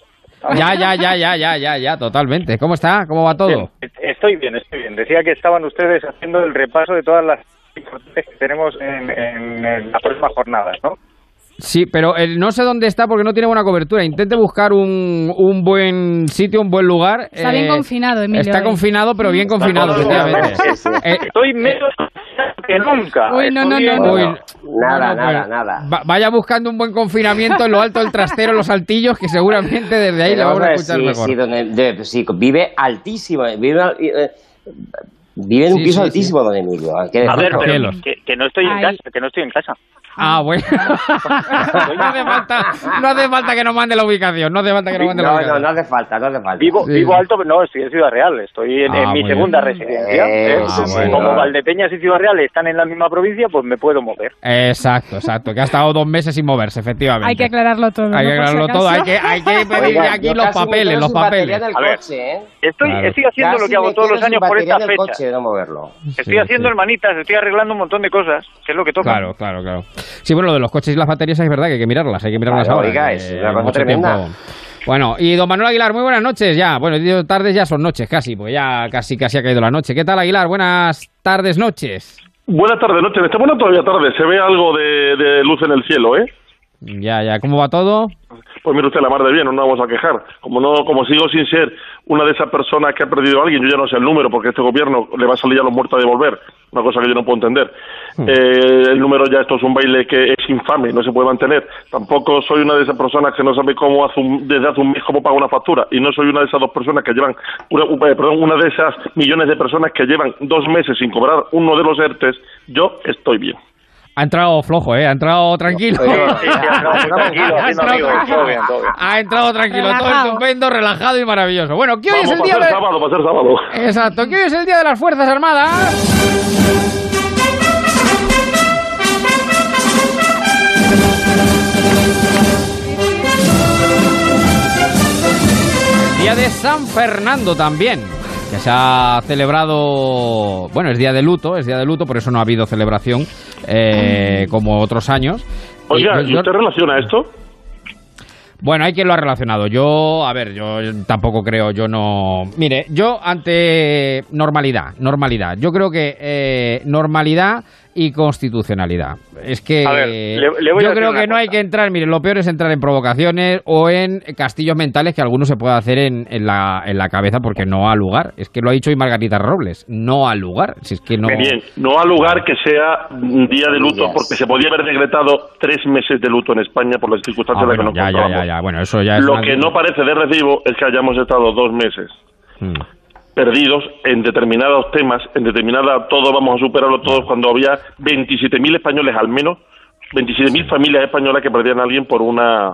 Ya, ya, ya, ya, ya, ya, ya, totalmente. ¿Cómo está? ¿Cómo va todo? Bien, estoy bien, estoy bien. Decía que estaban ustedes haciendo el repaso de todas las importantes que tenemos en, en- en las próximas jornadas, ¿no? Sí, pero eh, no sé dónde está porque no tiene buena cobertura. Intente buscar un, un buen sitio, un buen lugar. Está bien Eh, confinado, Emilio. Está hoy. confinado, pero bien confinado, efectivamente. Eh, Estoy menos que nunca. Uy, no, no, no, Nada, bueno, nada, nada. va- vaya buscando un buen confinamiento en lo alto del trastero, los altillos, que seguramente desde ahí Pero vamos a escuchar sí, mejor. sí, donde- de- sí, vive altísimo. eh, Vive, eh, vive en un Sí, piso sí, altísimo, don Emilio. A ver, pero que, que no estoy en Ay. casa, que no estoy en casa. Ah, bueno. no, hace falta, no hace falta que nos mande la ubicación. No hace falta que nos mande la No, ubicación. no, no hace falta, no hace falta. Vivo, Sí, vivo alto, pero no, estoy en Ciudad Real. Estoy en, Ah, en mi segunda bien. residencia. Eh, ¿eh? ah, bueno. Como Valdepeñas y Ciudad Real están en la misma provincia, pues me puedo mover. Exacto, exacto. Que ha estado dos meses sin moverse, efectivamente. Hay que aclararlo todo. Hay que aclararlo todo. Hay que, hay que pedir Oiga, aquí los papeles, los papeles. A ver. coche, ¿eh? Estoy, Claro. estoy haciendo lo que hago todos los años por esta fecha. coche no moverlo. Estoy Sí, haciendo sí. hermanitas, estoy arreglando un montón de cosas, que es lo que toca. Claro, claro, claro. Sí, bueno, lo de los coches y las baterías es verdad que hay que mirarlas, hay que mirarlas Claro, ahora. oiga, que es una hay cosa tremenda. tiempo. Bueno, y don Manuel Aguilar, muy buenas noches ya. Bueno, tardes ya son noches casi, pues ya casi casi ha caído la noche. ¿Qué tal Aguilar? Buenas tardes, noches. Buenas tardes, noche. Me está poniendo todavía tarde. Se ve algo de, de luz en el cielo, ¿eh? Ya, ya, ¿cómo va todo? Pues mire usted, la mar de bien, no nos vamos a quejar. Como no, como sigo sin ser una de esas personas que ha perdido a alguien, yo ya no sé el número, porque este gobierno le va a salir a los muertos a devolver, una cosa que yo no puedo entender. Eh, el número ya esto es un baile que es infame, no se puede mantener. Tampoco soy una de esas personas que no sabe cómo hace un- desde hace un mes cómo paga una factura, y no soy una de esas dos personas que llevan, una, eh, perdón, una de esas millones de personas que llevan dos meses sin cobrar uno de los ERTES. Yo estoy bien. Ha entrado flojo, ¿eh? Ha entrado tranquilo. Sí, sí, ha entrado tranquilo, tranquilo. todo bien, todo bien. Ha entrado tranquilo, todo Relajado. estupendo, relajado y maravilloso. Bueno, que hoy Vamos, es el día de... sábado, para ser sábado. Exacto, que hoy es el día de las Fuerzas Armadas. Día de San Fernando también, que se ha celebrado, bueno, es día de luto, es día de luto, por eso no ha habido celebración eh, como otros años. Oiga, Y ¿y yo- usted relaciona esto? bueno, hay quien lo ha relacionado. Yo, a ver, yo tampoco creo, yo no. Mire, yo ante normalidad, normalidad. Yo creo que eh, normalidad y constitucionalidad. Es que ver, le- le yo creo que no hay que entrar, mire, lo peor es entrar en provocaciones o en castillos mentales que alguno se puede hacer en, en la, en la cabeza porque no ha lugar. Es que lo ha dicho hoy Margarita Robles, no ha lugar. Si es que no. Bien, no ha lugar que sea un día de luto, Yes. porque se podía haber decretado tres meses de luto en España por las circunstancias Ah, las bueno, que nos ya, ya, ya, ya. Bueno, eso ya es Lo que no parece de recibo es que hayamos estado dos meses Mm. Perdidos en determinados temas, en determinada, todo vamos a superarlo todos, cuando había 27.000 españoles al menos, 27.000 familias españolas que perdían a alguien por una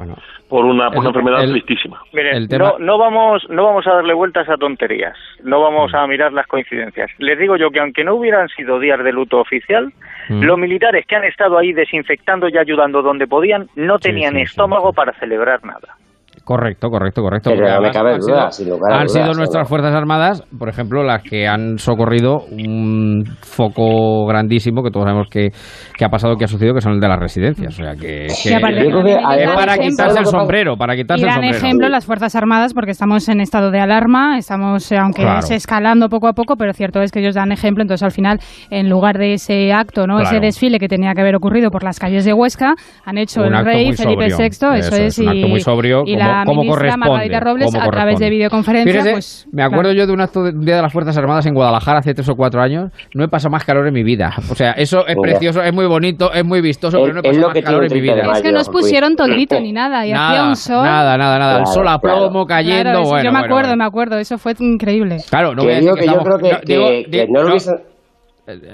por una, por una El- enfermedad el- tristísima. Miren, El tema- no, no, vamos, no vamos a darle vueltas a tonterías, no vamos a mirar las coincidencias. Les digo yo que aunque no hubieran sido días de luto oficial, Mm. los militares que han estado ahí desinfectando y ayudando donde podían no Sí, tenían sí, sí, estómago para celebrar nada. Correcto, correcto, correcto. Pero no me cabe han duda, sido- sin Han dudas, sido nuestras Fuerzas Armadas, por ejemplo, las que han socorrido un foco grandísimo que todos sabemos que, que ha pasado, que ha sucedido, que son el de las residencias. O sea, que, que- que es para ejemplo- quitarse el sombrero, para Y quitarse el dan sombrero. ejemplo las Fuerzas Armadas porque estamos en estado de alarma, estamos, eh, aunque Claro. es escalando poco a poco, pero cierto es que ellos dan ejemplo, entonces al final, en lugar de ese acto, no ese Claro. desfile que tenía que haber ocurrido por las calles de Huesca, han hecho Un el rey Felipe sobrio. VI, eso, Eso es, es, un y, acto muy sobrio, y como- la como ministra Margarita Robles como a través de videoconferencia, Fíjese, pues me acuerdo yo de un acto de un día de las Fuerzas Armadas en Guadalajara hace tres o cuatro años. No he pasado más calor en mi vida. O sea, eso es precioso, es muy bonito, es muy vistoso, Es- pero no he pasado lo más que calor en mi un 30 de vida. Es que no os pusieron toldito ni nada, y hacía Nada, un sol. nada, nada, nada. el sol a claro. plomo cayendo. Claro, bueno, yo me acuerdo, bueno. me acuerdo, eso fue increíble. Claro, no Que voy a decir que yo creo que, no,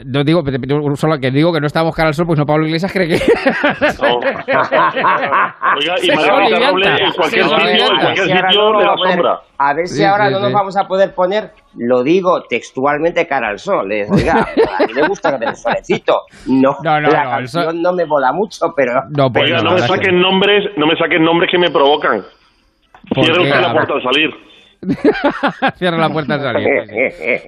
no digo, solo que digo que no estamos cara al sol, pues no Pablo Iglesias cree que. No. Oiga, y Se Margarita Robles en cualquier se sitio, en cualquier Si sitio no nos le da vamos a poner- sombra. A ver si Sí, ahora sí, no nos sí. vamos a poder poner, lo digo textualmente cara al sol. ¿eh? Oiga, a mí me gusta que me el solecito. No, No, no, la no, el sol- canción no me mola mucho, pero... No, pues Oiga, no, no me saquen nombres, no me saquen nombres que me provocan. ¿Por Cierre usted A la puerta al salir. Cierra la puerta al.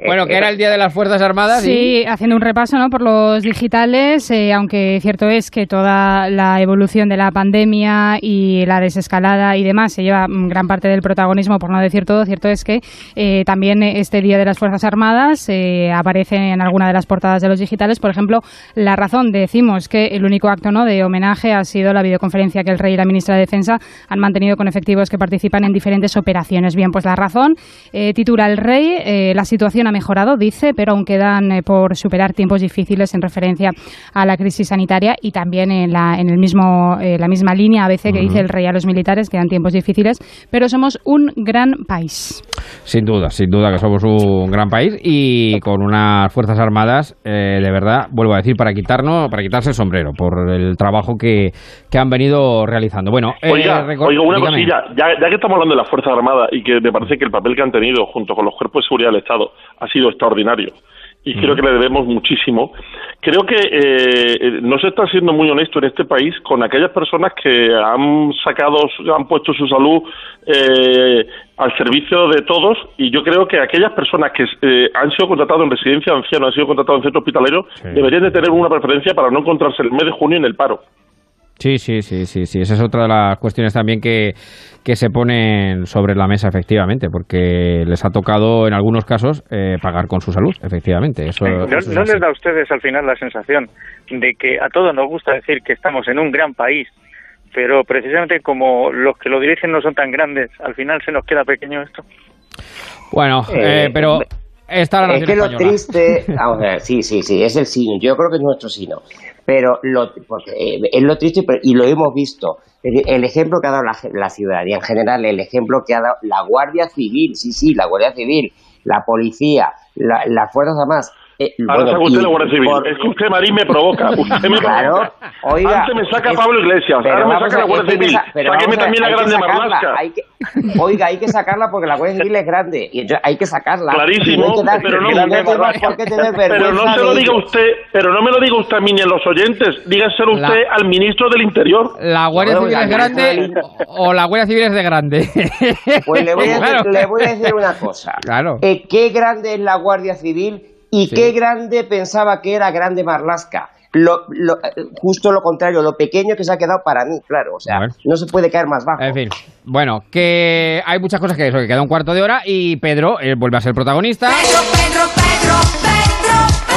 Bueno, que era el día de las Fuerzas Armadas. Sí, haciendo un repaso ¿no? por los digitales, eh, aunque cierto es que toda la evolución de la pandemia y la desescalada y demás se lleva mm, gran parte del protagonismo, por no decir todo, cierto es que eh, también este Día de las Fuerzas Armadas eh, aparece en alguna de las portadas de los digitales. Por ejemplo, la razón, decimos que el único acto ¿no? de homenaje ha sido la videoconferencia que el rey y la ministra de Defensa han mantenido con efectivos que participan en diferentes operaciones. Bien, pues la razón. Eh, titula El Rey, eh, la situación ha mejorado, dice, pero aún quedan eh, por superar tiempos difíciles en referencia a la crisis sanitaria y también en la, en el mismo, eh, la misma línea a veces que dice el Rey a los militares, quedan tiempos difíciles, pero somos un gran país. Sin duda, sin duda que somos un gran país y con unas fuerzas armadas, eh, de verdad, vuelvo a decir, para quitarnos, para quitarse el sombrero por el trabajo que, que han venido realizando. Bueno, eh, Oiga, una dígame. cosilla, ya, ya que estamos hablando de las Fuerzas Armadas y que me parece que el papel que han tenido junto con los cuerpos de seguridad del Estado ha sido extraordinario y creo que le debemos muchísimo, creo que eh, no se está siendo muy honesto en este país con aquellas personas que han sacado, han puesto su salud eh, al servicio de todos y yo creo que aquellas personas que eh, han sido contratadas en residencia de ancianos, han sido contratadas en centro hospitalero, deberían de tener una preferencia para no encontrarse el mes de junio en el paro. Sí, sí, sí, sí, sí. Esa es otra de las cuestiones también que, que se ponen sobre la mesa, efectivamente, porque les ha tocado en algunos casos eh, pagar con su salud, efectivamente. Eso, ¿No, eso es no así. les da a ustedes al final la sensación de que a todos nos gusta decir que estamos en un gran país, pero precisamente como los que lo dirigen no son tan grandes, al final se nos queda pequeño esto? Bueno, Eh, eh, pero está la es que lo triste, vamos a ver, sí, sí, sí, es el sino. Yo creo que es nuestro sino. Pero lo, porque, eh, es lo triste pero- y lo hemos visto. El ejemplo que ha dado la, la ciudadanía en general, el ejemplo que ha dado la Guardia Civil, sí, sí, la Guardia Civil, la policía, la- las Fuerzas Armadas. Eh, Ahora bueno, saca usted y- la Guardia Civil. por- Es que usted, Marín, me provoca. Usted me Claro, provoca. oiga, Antes me saca es- Pablo Iglesias, pero ahora me saca a- la Guardia Civil. sa- Sáqueme también la Grande sacarla, Marlaska. hay que- Oiga, hay que sacarla porque la Guardia Civil es grande y hay que sacarla. Clarísimo, que dar- pero no, pero no se lo diga usted, pero no me lo diga usted a mí ni a los oyentes, dígaselo usted al ministro del Interior. ¿La Guardia Civil es grande o la Guardia Civil es de grande? Pues le voy, a decir, le voy a decir una cosa. Claro. Eh, qué grande es la Guardia Civil y Sí. qué grande pensaba que era grande Marlasca. Lo, lo- eh, justo lo contrario, lo pequeño que se ha quedado para mí, claro. O sea, no se puede caer más bajo. En fin, bueno, que hay muchas cosas que eso, que queda un cuarto de hora y Pedro eh, vuelve a ser protagonista.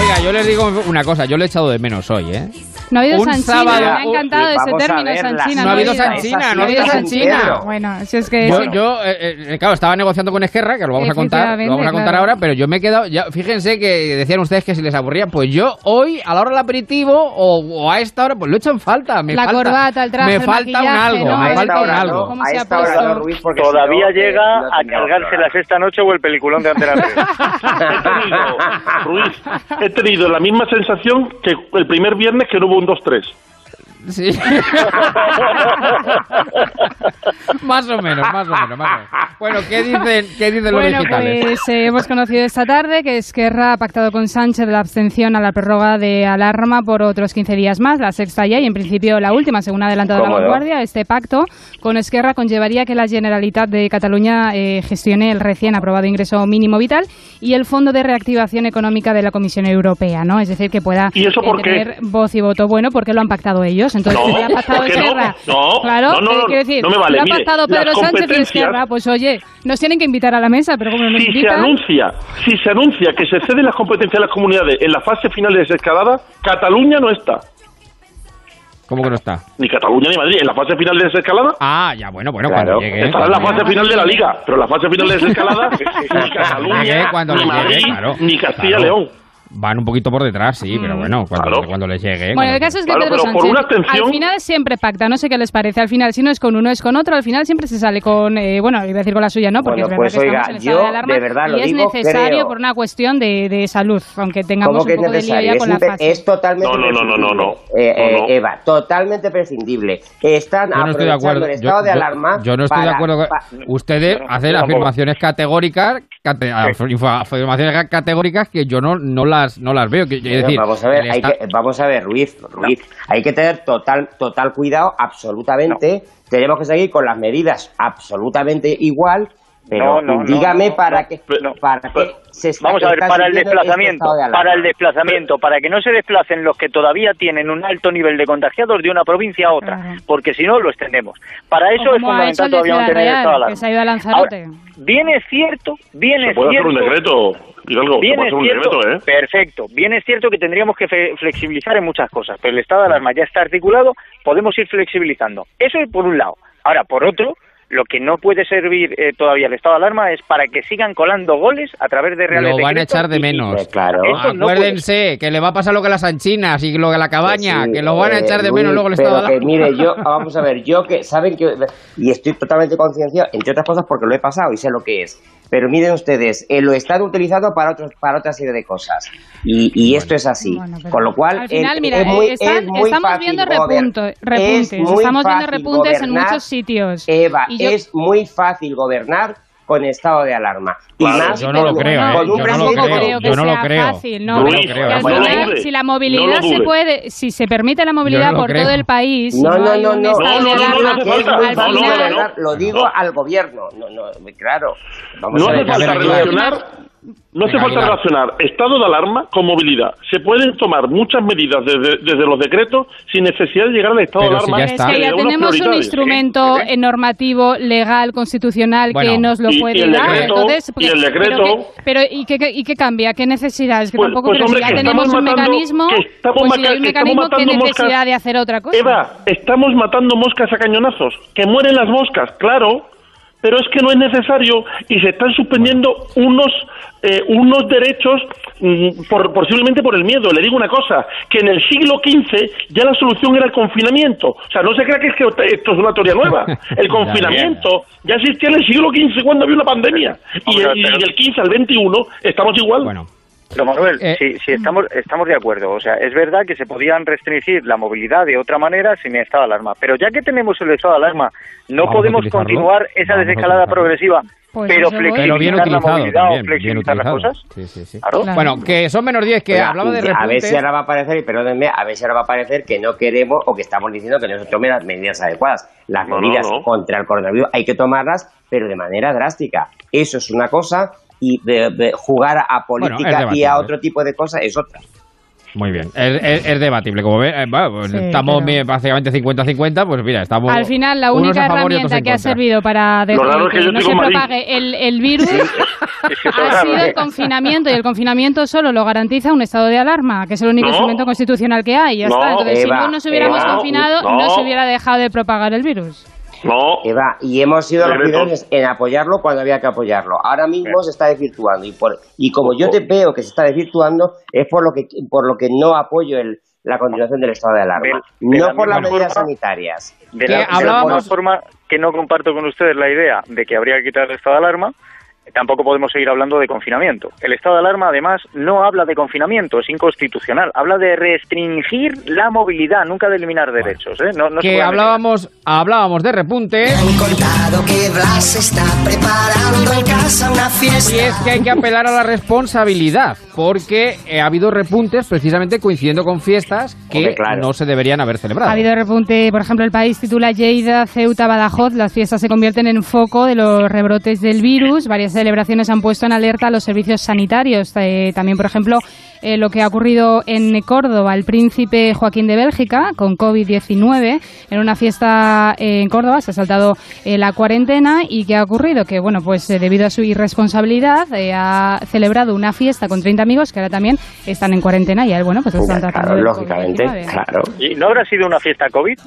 Oiga, yo les digo una cosa, yo le he echado de menos hoy, ¿eh? No ha habido Un Sanchina, sábado- me ha encantado ese término, Sanchina. No ha habido. Sanchina, no ha habido Sanchina. Bueno, si es que... Yo, sí. yo, eh, eh, claro, estaba negociando con Esquerra, que lo vamos a contar, lo vamos a contar claro. ahora, pero yo me he quedado, ya, fíjense que decían ustedes que si les aburría, pues yo hoy, a la hora del aperitivo o, o a esta hora, pues lo he hecho en falta. Me La falta, corbata, el traje, Me el falta un algo, ¿no? me falta un algo. ¿Cómo A se ha puesto? Todavía eh, llega a tendríamos cargárselas esta noche o el peliculón de Antena 3. He tenido, Ruiz, he tenido la misma sensación que el primer viernes que no hubo un 2-3. Sí. más o menos, más o menos, más o menos. Bueno, ¿qué dicen, qué dicen los Bueno, digitales? pues eh, hemos conocido esta tarde que Esquerra ha pactado con Sánchez la abstención a la prórroga de alarma por otros 15 días más, la sexta ya y en principio la última, según ha adelantado la vanguardia. Este pacto con Esquerra conllevaría que la Generalitat de Cataluña eh, gestione el recién aprobado ingreso mínimo vital y el Fondo de Reactivación Económica de la Comisión Europea, ¿no? Es decir, que pueda ¿Y eso eh, por qué? tener voz y voto. Bueno, porque lo han pactado ellos. Entonces, No, si ha ¿por qué no? Esquerra. No, claro, no, no, no, quiero decir, no me vale. ha Mire, pactado las Pedro Sánchez y Esquerra, pues oye, nos tienen que invitar a la mesa, pero como no Si se invitan... anuncia, si se anuncia que se ceden las competencias de las comunidades en la fase final de desescalada, Cataluña no está. ¿Cómo que no está? Ni Cataluña ni Madrid. En la fase final de desescalada Ah, ya, bueno, bueno, Claro. cuando llegue. estará en la fase final de la Liga. Pero en la fase final de desescalada, ni Cataluña, cuando ni le llegue, Madrid, claro. ni Castilla y Claro. Van un poquito por detrás, sí, pero bueno, cuando, Claro. cuando les llegue. Bueno, cuando- el caso es que Claro, Pedro pero por Sánchez una abstención- al final siempre pacta, no sé qué les parece, al final si no es con uno es con otro, al final siempre se sale con, eh, bueno, iba a decir con la suya, ¿no? Porque Bueno, es verdad pues, que estamos oiga, en estado yo de alarma de verdad lo y es necesario creo- por una cuestión de, de salud, aunque tengamos ¿Cómo que un es poco de lío necesario? ya Es, con la fase. es totalmente No, no, no, no, no. Eh, eh, No. Eva, totalmente prescindible. Están Yo no estoy de el Yo, estado de yo- alarma. yo no estoy de acuerdo. con- Ustedes hacen afirmaciones categóricas, cate- afirma- afirmaciones categóricas que yo no, no las no las veo. Que, decir, vamos a ver, hay que, vamos a ver, Ruiz, Ruiz, hay que tener total, total cuidado, absolutamente. Tenemos que seguir con las medidas absolutamente igual, pero No, dígame no, para no, para que se está, Vamos a ver, para el este desplazamiento, de para el desplazamiento, para que no se desplacen los que todavía tienen un alto nivel de contagiados de una provincia a otra, porque si no lo extendemos. Para eso es fundamental todavía mantener el estado de que alarma. se ha ido a Lanzarote. Ahora, bien es cierto, bien Se es puede hacer cierto. un decreto, Hidalgo. Bien es un cierto, ¿eh? perfecto. Bien es cierto que tendríamos que flexibilizar en muchas cosas, pero el estado de alarma ya está articulado, podemos ir flexibilizando. Eso es por un lado. Ahora, por otro, lo que no puede servir eh, todavía el estado de alarma es para que sigan colando goles a través de reales Lo van a echar de y- y- menos. claro. Eso no Acuérdense que le va a pasar lo que a las anchinas y lo que a la cabaña, Sí, que lo van a eh, echar de Luis, menos luego el estado de que, alarma. mire, yo, vamos a ver, yo que saben que, y estoy totalmente concienciado, entre otras cosas porque lo he pasado y sé lo que es, pero miren ustedes, eh, lo están utilizando para otros, para otra serie de cosas, y, y esto es así, con lo cual Al final, eh, mira, es muy, están- es muy estamos fácil viendo repunto- repuntes, es muy estamos viendo fácil repuntes en muchos sitios. Eva, Y yo- es muy fácil gobernar con estado de alarma. Y Claro, más yo no lo con- creo, ¿eh? Yo no lo presidente- creo, yo no lo creo. fácil, no, Yo no porque lo creo. al No lo final, dude, si la no movilidad se puede, si se permite la movilidad por creo. todo el país, No, no, no, no, estado no, de no, no, alarma, no hace falta, al no, no, final- no, no, lo digo al gobierno, no, no, claro. Vamos No a hace ver, falta relacionar, no hace falta relacionar estado de alarma con movilidad. Se pueden tomar muchas medidas desde, desde los decretos sin necesidad de llegar al estado Pero de si alarma. ya Es está. que de ya tenemos un instrumento eh, normativo, legal, constitucional Bueno. que nos lo Y- y puede el dar. decreto- Entonces, y el pero decreto- que- Pero, ¿y, qué, qué- ¿y qué cambia? ¿Qué necesidad? Es que Pues- tampoco, pues, pero hombre, si ya que tenemos estamos un matando- mecanismo, que estamos pues si hay un que estamos mecanismo, ¿qué matando necesidad moscas. de hacer otra cosa? Eva, estamos matando moscas a cañonazos. Que mueren las moscas, claro, pero es que no es necesario y se están suspendiendo unos eh, unos derechos mm, por, posiblemente por el miedo. Le digo una cosa, que en el siglo XV ya la solución era el confinamiento. O sea, no se crea que, es que esto es una teoría nueva. El confinamiento ya existía en el siglo XV cuando había una pandemia. Y, y del 15 al 21 estamos igual. Bueno. Pero Manuel, Eh, si, si estamos, estamos de acuerdo, o sea, es verdad que se podían restringir la movilidad de otra manera sin estado de alarma, pero ya que tenemos el estado de alarma, no podemos continuar esa desescalada progresiva, Pues pero flexibilizar Pero bien la movilidad también, o flexibilizar las cosas. Sí, sí, sí. Claro. Claro. Bueno, que son menos 10, que Oiga, hablaba de a ver si ahora va a parecer, y perdónenme, a ver si ahora va a parecer que no queremos o que estamos diciendo que no se tomen las medidas adecuadas. Las No, no, medidas no. contra el coronavirus hay que tomarlas, pero de manera drástica. Eso es una cosa y de, de jugar a Bueno, política y a otro tipo de cosas es otra. Muy bien, es, es- es debatible. Como ve, eh, bueno, pues Sí, estamos claro. básicamente 50-50, pues mira, estamos. Al final, la única herramienta en que ha servido para que yo no se propague el, el virus Es que ha sido el confinamiento y el confinamiento solo lo garantiza un estado de alarma, que es el único No. instrumento constitucional que hay. Ya No, está. Entonces, Eva, si no nos hubiéramos Eva, confinado, no. no se hubiera dejado de propagar el virus. No, Eva, y hemos sido los primeros en apoyarlo cuando había que apoyarlo. Ahora mismo se está desvirtuando y por y como yo te veo que se está desvirtuando es por lo que por lo que no apoyo el, la continuación del estado de alarma, De- de no la por las medidas forma- sanitarias. De de la forma que no comparto con ustedes la idea de que habría que quitar el estado de alarma, tampoco podemos seguir hablando de confinamiento. El estado de alarma, además, no habla de confinamiento, es inconstitucional. Habla de restringir la movilidad, nunca de eliminar derechos. ¿eh? No, que hablábamos, hablábamos de repuntes. Han contado que Blas está preparando en casa una fiesta. Y es que hay que apelar a la responsabilidad, porque eh, ha habido repuntes precisamente coincidiendo con fiestas que Hombre, claro. no se deberían haber celebrado. Ha habido repunte, por ejemplo, el país titula Lleida, Ceuta, Badajoz. Las fiestas se convierten en foco de los rebrotes del virus. Varias celebraciones han puesto en alerta a los servicios sanitarios. Eh, también, por ejemplo, eh, lo que ha ocurrido en Córdoba, el príncipe Joaquín de Bélgica, con COVID-19, en una fiesta eh, en Córdoba, se ha saltado eh, la cuarentena y ¿qué ha ocurrido? Que, bueno, pues eh, debido a su irresponsabilidad, eh, ha celebrado una fiesta con 30 amigos que ahora también estando en cuarentena y a él, bueno, pues están tratando Claro, lógicamente, COVID-19. claro. ¿Y no habrá sido una fiesta COVID?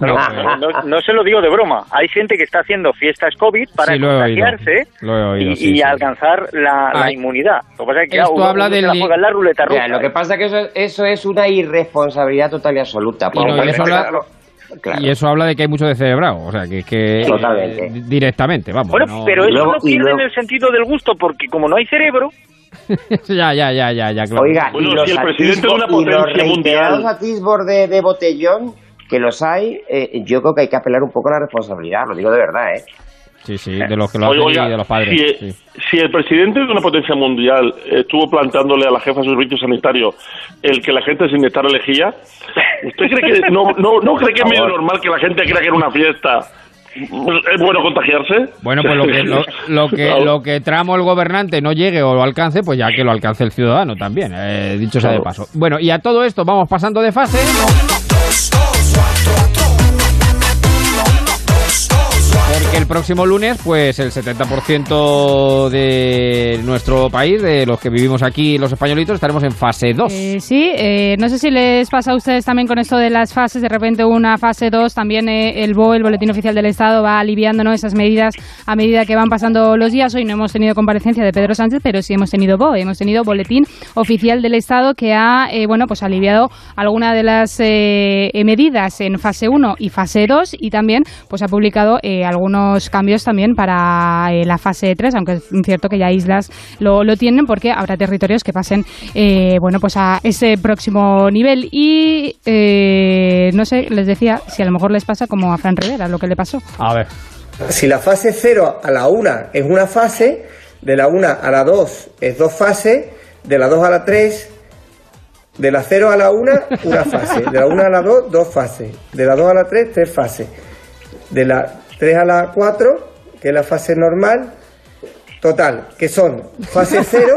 No, No, se lo digo de broma. Hay gente que está haciendo fiestas COVID para Sí, oído. contagiarse oído, y, sí, y sí. alcanzar la, inmunidad. Lo que pasa es que Esto uno- habla uno del la juega en la ruleta rusa. Lo que pasa es que eso, eso es una irresponsabilidad total y absoluta. Y no, y Porque- eso habla- claro, claro. Y eso habla de que hay mucho de celebrado, o sea, que, que Totalmente. eh, directamente, vamos. Bueno, no- pero eso luego- no pierde luego- el sentido del gusto porque como no hay cerebro, ya, ya, ya, ya, ya, claro. Oiga, Bueno, y los si el presidente de una los potencia mundial- atisbos de, de botellón, que los hay, eh, yo creo que hay que apelar un poco a la responsabilidad, lo digo de verdad, ¿eh? Sí, sí, de los que lo Oiga, hacen oiga, y de los padres. si, sí. si el presidente de una potencia mundial estuvo plantándole a la jefa de servicios sanitarios el que la gente sin estar elegía, ¿usted cree que no, no, no cree que es medio normal que la gente crea que en una fiesta es bueno contagiarse? Bueno, pues lo que, lo, lo que, lo que tramo el gobernante no llegue o lo alcance, pues ya que lo alcance el ciudadano también, eh, dicho sea de paso. Bueno, y a todo esto vamos pasando de fase. Que el próximo lunes, pues el 70% de nuestro país, de los que vivimos aquí, los españolitos, estaremos en fase 2. Eh, sí, eh, no sé si les pasa a ustedes también con esto de las fases, de repente una fase 2, también eh, el BOE, el Boletín Oficial del Estado, va aliviando ¿no? esas medidas a medida que van pasando los días. Hoy no hemos tenido comparecencia de Pedro Sánchez, pero sí hemos tenido BOE, hemos tenido Boletín Oficial del Estado que ha bueno, pues aliviado alguna de las medidas en fase 1 y fase 2 y también pues ha publicado eh, algunos cambios también para eh, la fase 3, aunque es cierto que ya islas lo, lo tienen porque habrá territorios que pasen eh, bueno, pues a ese próximo nivel y eh, no sé, les decía si a lo mejor les pasa como a Fran Rivera, lo que le pasó. A ver. Si la fase 0 a la 1 es una fase, de la 1 a la 2 es dos fases, de la 2 a la 3, de la 0 a la 1 una fase, de la 1 a la 2 dos fases, de la 2 a la 3 tres fases, de la 3 a la 4, que es la fase normal, total, que son fase 0,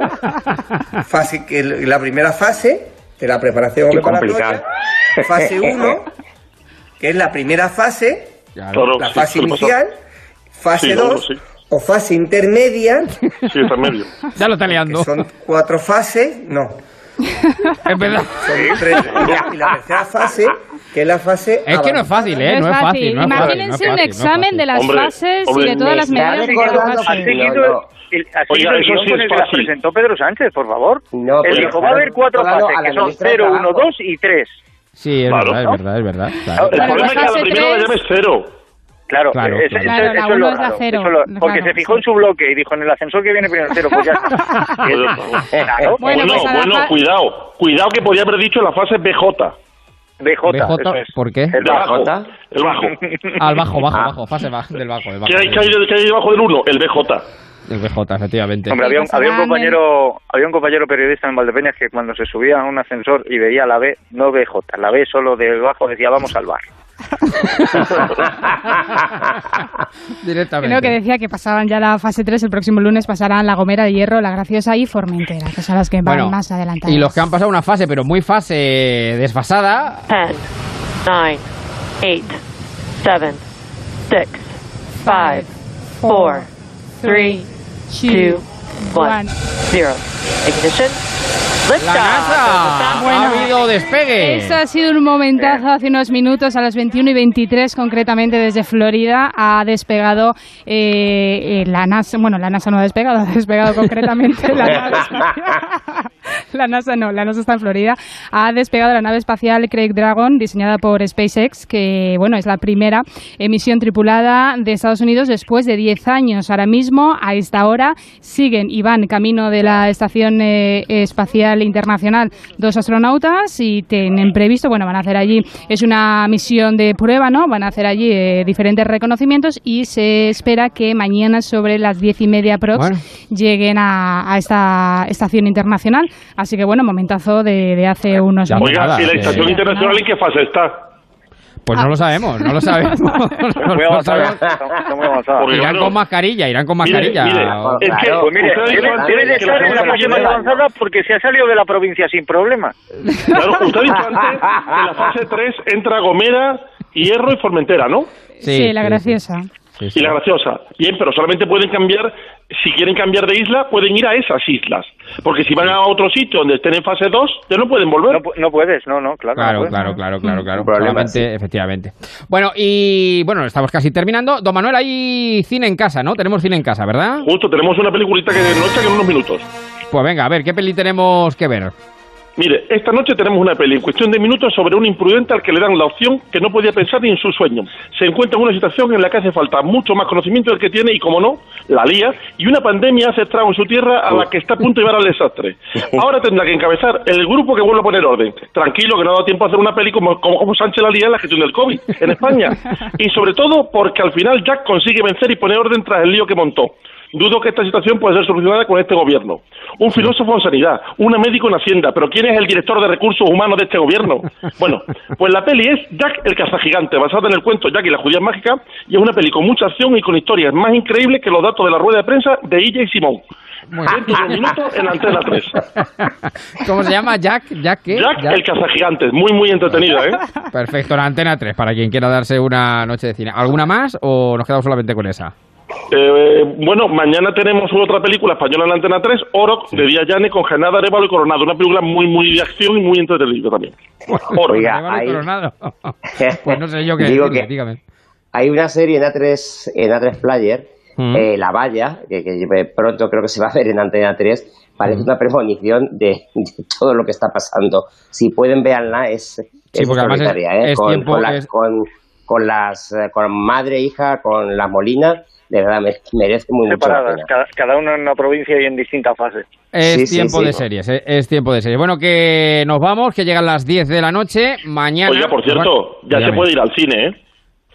fase, que la primera fase, es la preparación Qué preparatoria, complicado. fase 1, que es la primera fase, Claro, la sí, fase inicial, fase Sí, 2 bueno, sí. o fase intermedia. Sí, está en medio. Ya lo está liando. Son cuatro fases, no. Es verdad. Son tres. Y la tercera fase, que es la fase. Es que no es fácil, ¿eh? No es fácil. No es fácil, no es Imagínense un no es examen de las Hombre, fases hombre, y de todas las medidas de cada fase. que- ¿Has seguido No, no. el, has Oiga, seguido el eso sí es fácil. presentó Pedro Sánchez, por favor? No, Él dijo, va a haber cuatro claro, fases, que son ministra de 0, 1, Trabajo. 2 y 3. Sí, es Claro, verdad, ¿no? es verdad, es verdad. claro. El Bueno, problema es que a la primera la tres- llave es cero. Claro, Claro, ese- claro. ese- Claro, la eso es uno lo es la raro, cero, eso es lo- porque claro, se fijó sí. en su bloque y dijo, en el ascensor que viene primero cero, pues ya está. Claro, Bueno, Bueno, pues a la bueno, cuidado. Cuidado que podía haber dicho la fase BJ. BJ, BJ, eso es. ¿por qué? El bajo. bajo. El bajo. Al bajo, bajo, bajo, fase bajo, del bajo. Del bajo ¿Qué hay, qué hay, debajo del 1? El BJ. El BJ, efectivamente. Hombre, había un, Pues había un compañero había un compañero periodista en Valdepeñas que cuando se subía a un ascensor y veía la B, no BJ, la B solo de bajo decía vamos al bar. Directamente. Creo que decía que pasaban ya la fase 3, el próximo lunes pasarán La Gomera de Hierro, La Graciosa y Formentera, que son las que van Bueno, más adelantadas. Y los que han pasado una fase, pero muy fase desfasada, 10, 9, 8, 7, 6, 5, 4, 3, 2, 1, 0. Ignition. la. NASA Bueno, ha habido despegue. Eso ha sido un momentazo hace unos minutos, a las 21 y 23 concretamente desde Florida, ha despegado eh, eh, la NASA, bueno, la NASA no ha despegado, ha despegado concretamente la espacial. La NASA no, la NASA está en Florida. Ha despegado la nave espacial Craig Dragon, diseñada por SpaceX, que bueno, es la primera emisión tripulada de Estados Unidos después de 10 años. Ahora mismo, a esta hora, siguen y van camino de la Estación eh, Espacial Internacional dos astronautas y tienen previsto, bueno, van a hacer allí, es una misión de prueba, ¿no? Van a hacer allí eh, diferentes reconocimientos y se espera que mañana sobre las diez y media prox Bueno. lleguen a, a esta estación internacional. Así que bueno, momentazo de, de hace unos Ya. Oiga, ¿y la estación internacional en qué fase está? Pues no lo sabemos, no lo sabemos. No Muy lo sabemos. Irán con mascarilla, irán con Mire, mascarilla. mire, es que Claro, Pues mire, debe, antes debe de que la estar en la fase más avanzada porque se ha salido de la provincia sin problemas. Claro, usted ha dicho antes que en la fase 3 entra Gomera, Hierro y Formentera, ¿no? Sí, la graciosa. Sí, sí. Y la graciosa. Bien, pero solamente pueden cambiar, si quieren cambiar de isla, pueden ir a esas islas. Porque si van a otro sitio donde estén en fase 2, ya no pueden volver. No, no puedes, no, no, claro. Claro, claro, claro, claro, claro. Problema, Solamente, efectivamente. Bueno, y bueno, estamos casi terminando. Don Manuel, hay cine en casa, ¿no? Tenemos cine en casa, ¿verdad? Justo, tenemos una peliculita que nos echan en unos minutos. Pues venga, a ver, ¿qué peli tenemos que ver? Mire, esta noche tenemos una peli en cuestión de minutos sobre un imprudente al que le dan la opción que no podía pensar ni en su sueño. Se encuentra en una situación en la que hace falta mucho más conocimiento del que tiene y, como no, la lía, y una pandemia hace estrago en su tierra a la que está a punto de llevar al desastre. Ahora tendrá que encabezar el grupo que vuelve a poner orden. Tranquilo, que no ha dado tiempo a hacer una peli como, como, como Sánchez la lía en la gestión del COVID en España. Y sobre todo porque al final Jack consigue vencer y poner orden tras el lío que montó. Dudo que esta situación pueda ser solucionada con este gobierno. Un filósofo en sanidad, una médico en Hacienda, pero ¿quién es el director de recursos humanos de este gobierno? Bueno, pues la peli es Jack el cazagigante, basada en el cuento Jack y la judía mágica, y es una peli con mucha acción y con historias más increíbles que los datos de la rueda de prensa de Illa y Simón. Dentro de un minuto en Antena 3. ¿Cómo se llama? Jack, Jack, ¿qué? Jack, el cazagigantes. Muy, muy entretenida, ¿eh? Perfecto, la Antena 3, para quien quiera darse una noche de cine. ¿Alguna más o nos quedamos solamente con esa? Eh, bueno, mañana tenemos otra película española en la Antena 3, Oro, de Díaz Llane, con Genada, Arevalo y Coronado. Una película muy, muy de acción y muy entretenida también. Oro. Oiga, Arevalo y hay- Coronado. Pues no sé yo qué Digo decirle, que- dígame. Hay una serie en A3, en A3 Player, Mm. eh, La Valla, que, que pronto creo que se va a ver en Antena 3, parece Mm. una premonición de, de todo lo que está pasando. Si pueden verla, es, Sí, es porque además es- ¿eh? es con, tiempo- con, la- es- con, con las, eh, con madre, hija, con la Molina, de verdad, me- merece muy mucho separadas, pena. cada, cada uno en una provincia y en distintas fases. Es Sí, tiempo sí. de series, eh, es tiempo de series. Bueno, que nos vamos, que llegan las 10 de la noche. Mañana. Oiga, por cierto, Bueno, ya se puede ir al cine, ¿eh?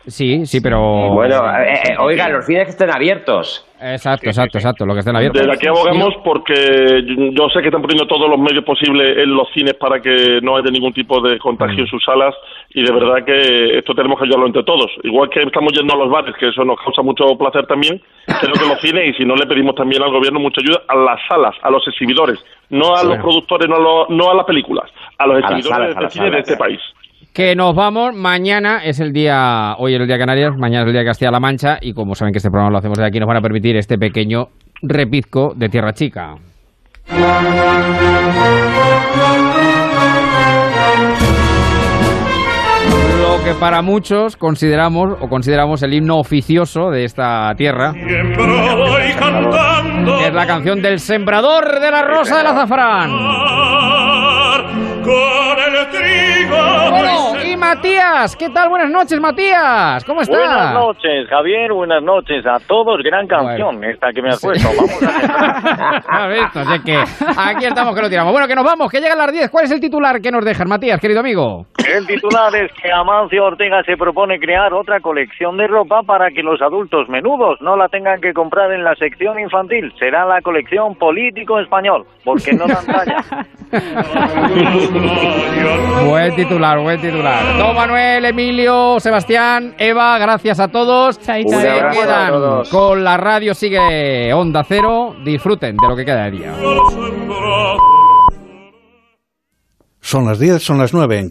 Sí, sí, pero. Bueno, eh, eh, oiga, los cines que estén abiertos. Exacto, exacto, exacto, lo que estén abiertos. Desde aquí abogamos porque yo sé que están poniendo todos los medios posibles en los cines para que no haya ningún tipo de contagio en sus salas y de verdad que esto tenemos que ayudarlo entre todos. Igual que estamos yendo a los bares, que eso nos causa mucho placer también, creo que los cines y si no le pedimos también al gobierno mucha ayuda a las salas, a los exhibidores, no a los productores, no a, los- no a las películas, a los A las exhibidores salas, a de las cine de este país. Que nos vamos, mañana es el día, hoy es el día Canarias, mañana es el día Castilla-La Mancha y como saben que este programa lo hacemos de aquí, nos van a permitir este pequeño repizco de Tierra Chica. Lo que para muchos consideramos o consideramos el himno oficioso de esta tierra es la canción del sembrador de la rosa del azafrán. Con el trigo. Bueno, y Matías, ¿qué tal? Buenas noches, Matías. ¿Cómo estás? Buenas noches, Javier, buenas noches a todos. Gran canción esta que me has puesto. Vamos a ¿Has visto? Así que aquí estamos que lo tiramos. Bueno, que nos vamos, que llegan las 10. ¿Cuál es el titular que nos dejan, Matías, querido amigo? El titular es que Amancio Ortega se propone crear otra colección de ropa para que los adultos menudos no la tengan que comprar en la sección infantil. Será la colección político español, porque no dan talla. Buen titular, buen titular. Don Manuel, Emilio, Sebastián, Eva, gracias a todos. Se a quedan todos. con la radio, sigue Onda Cero. Disfruten de lo que queda de día. Son las 10, son las 9 en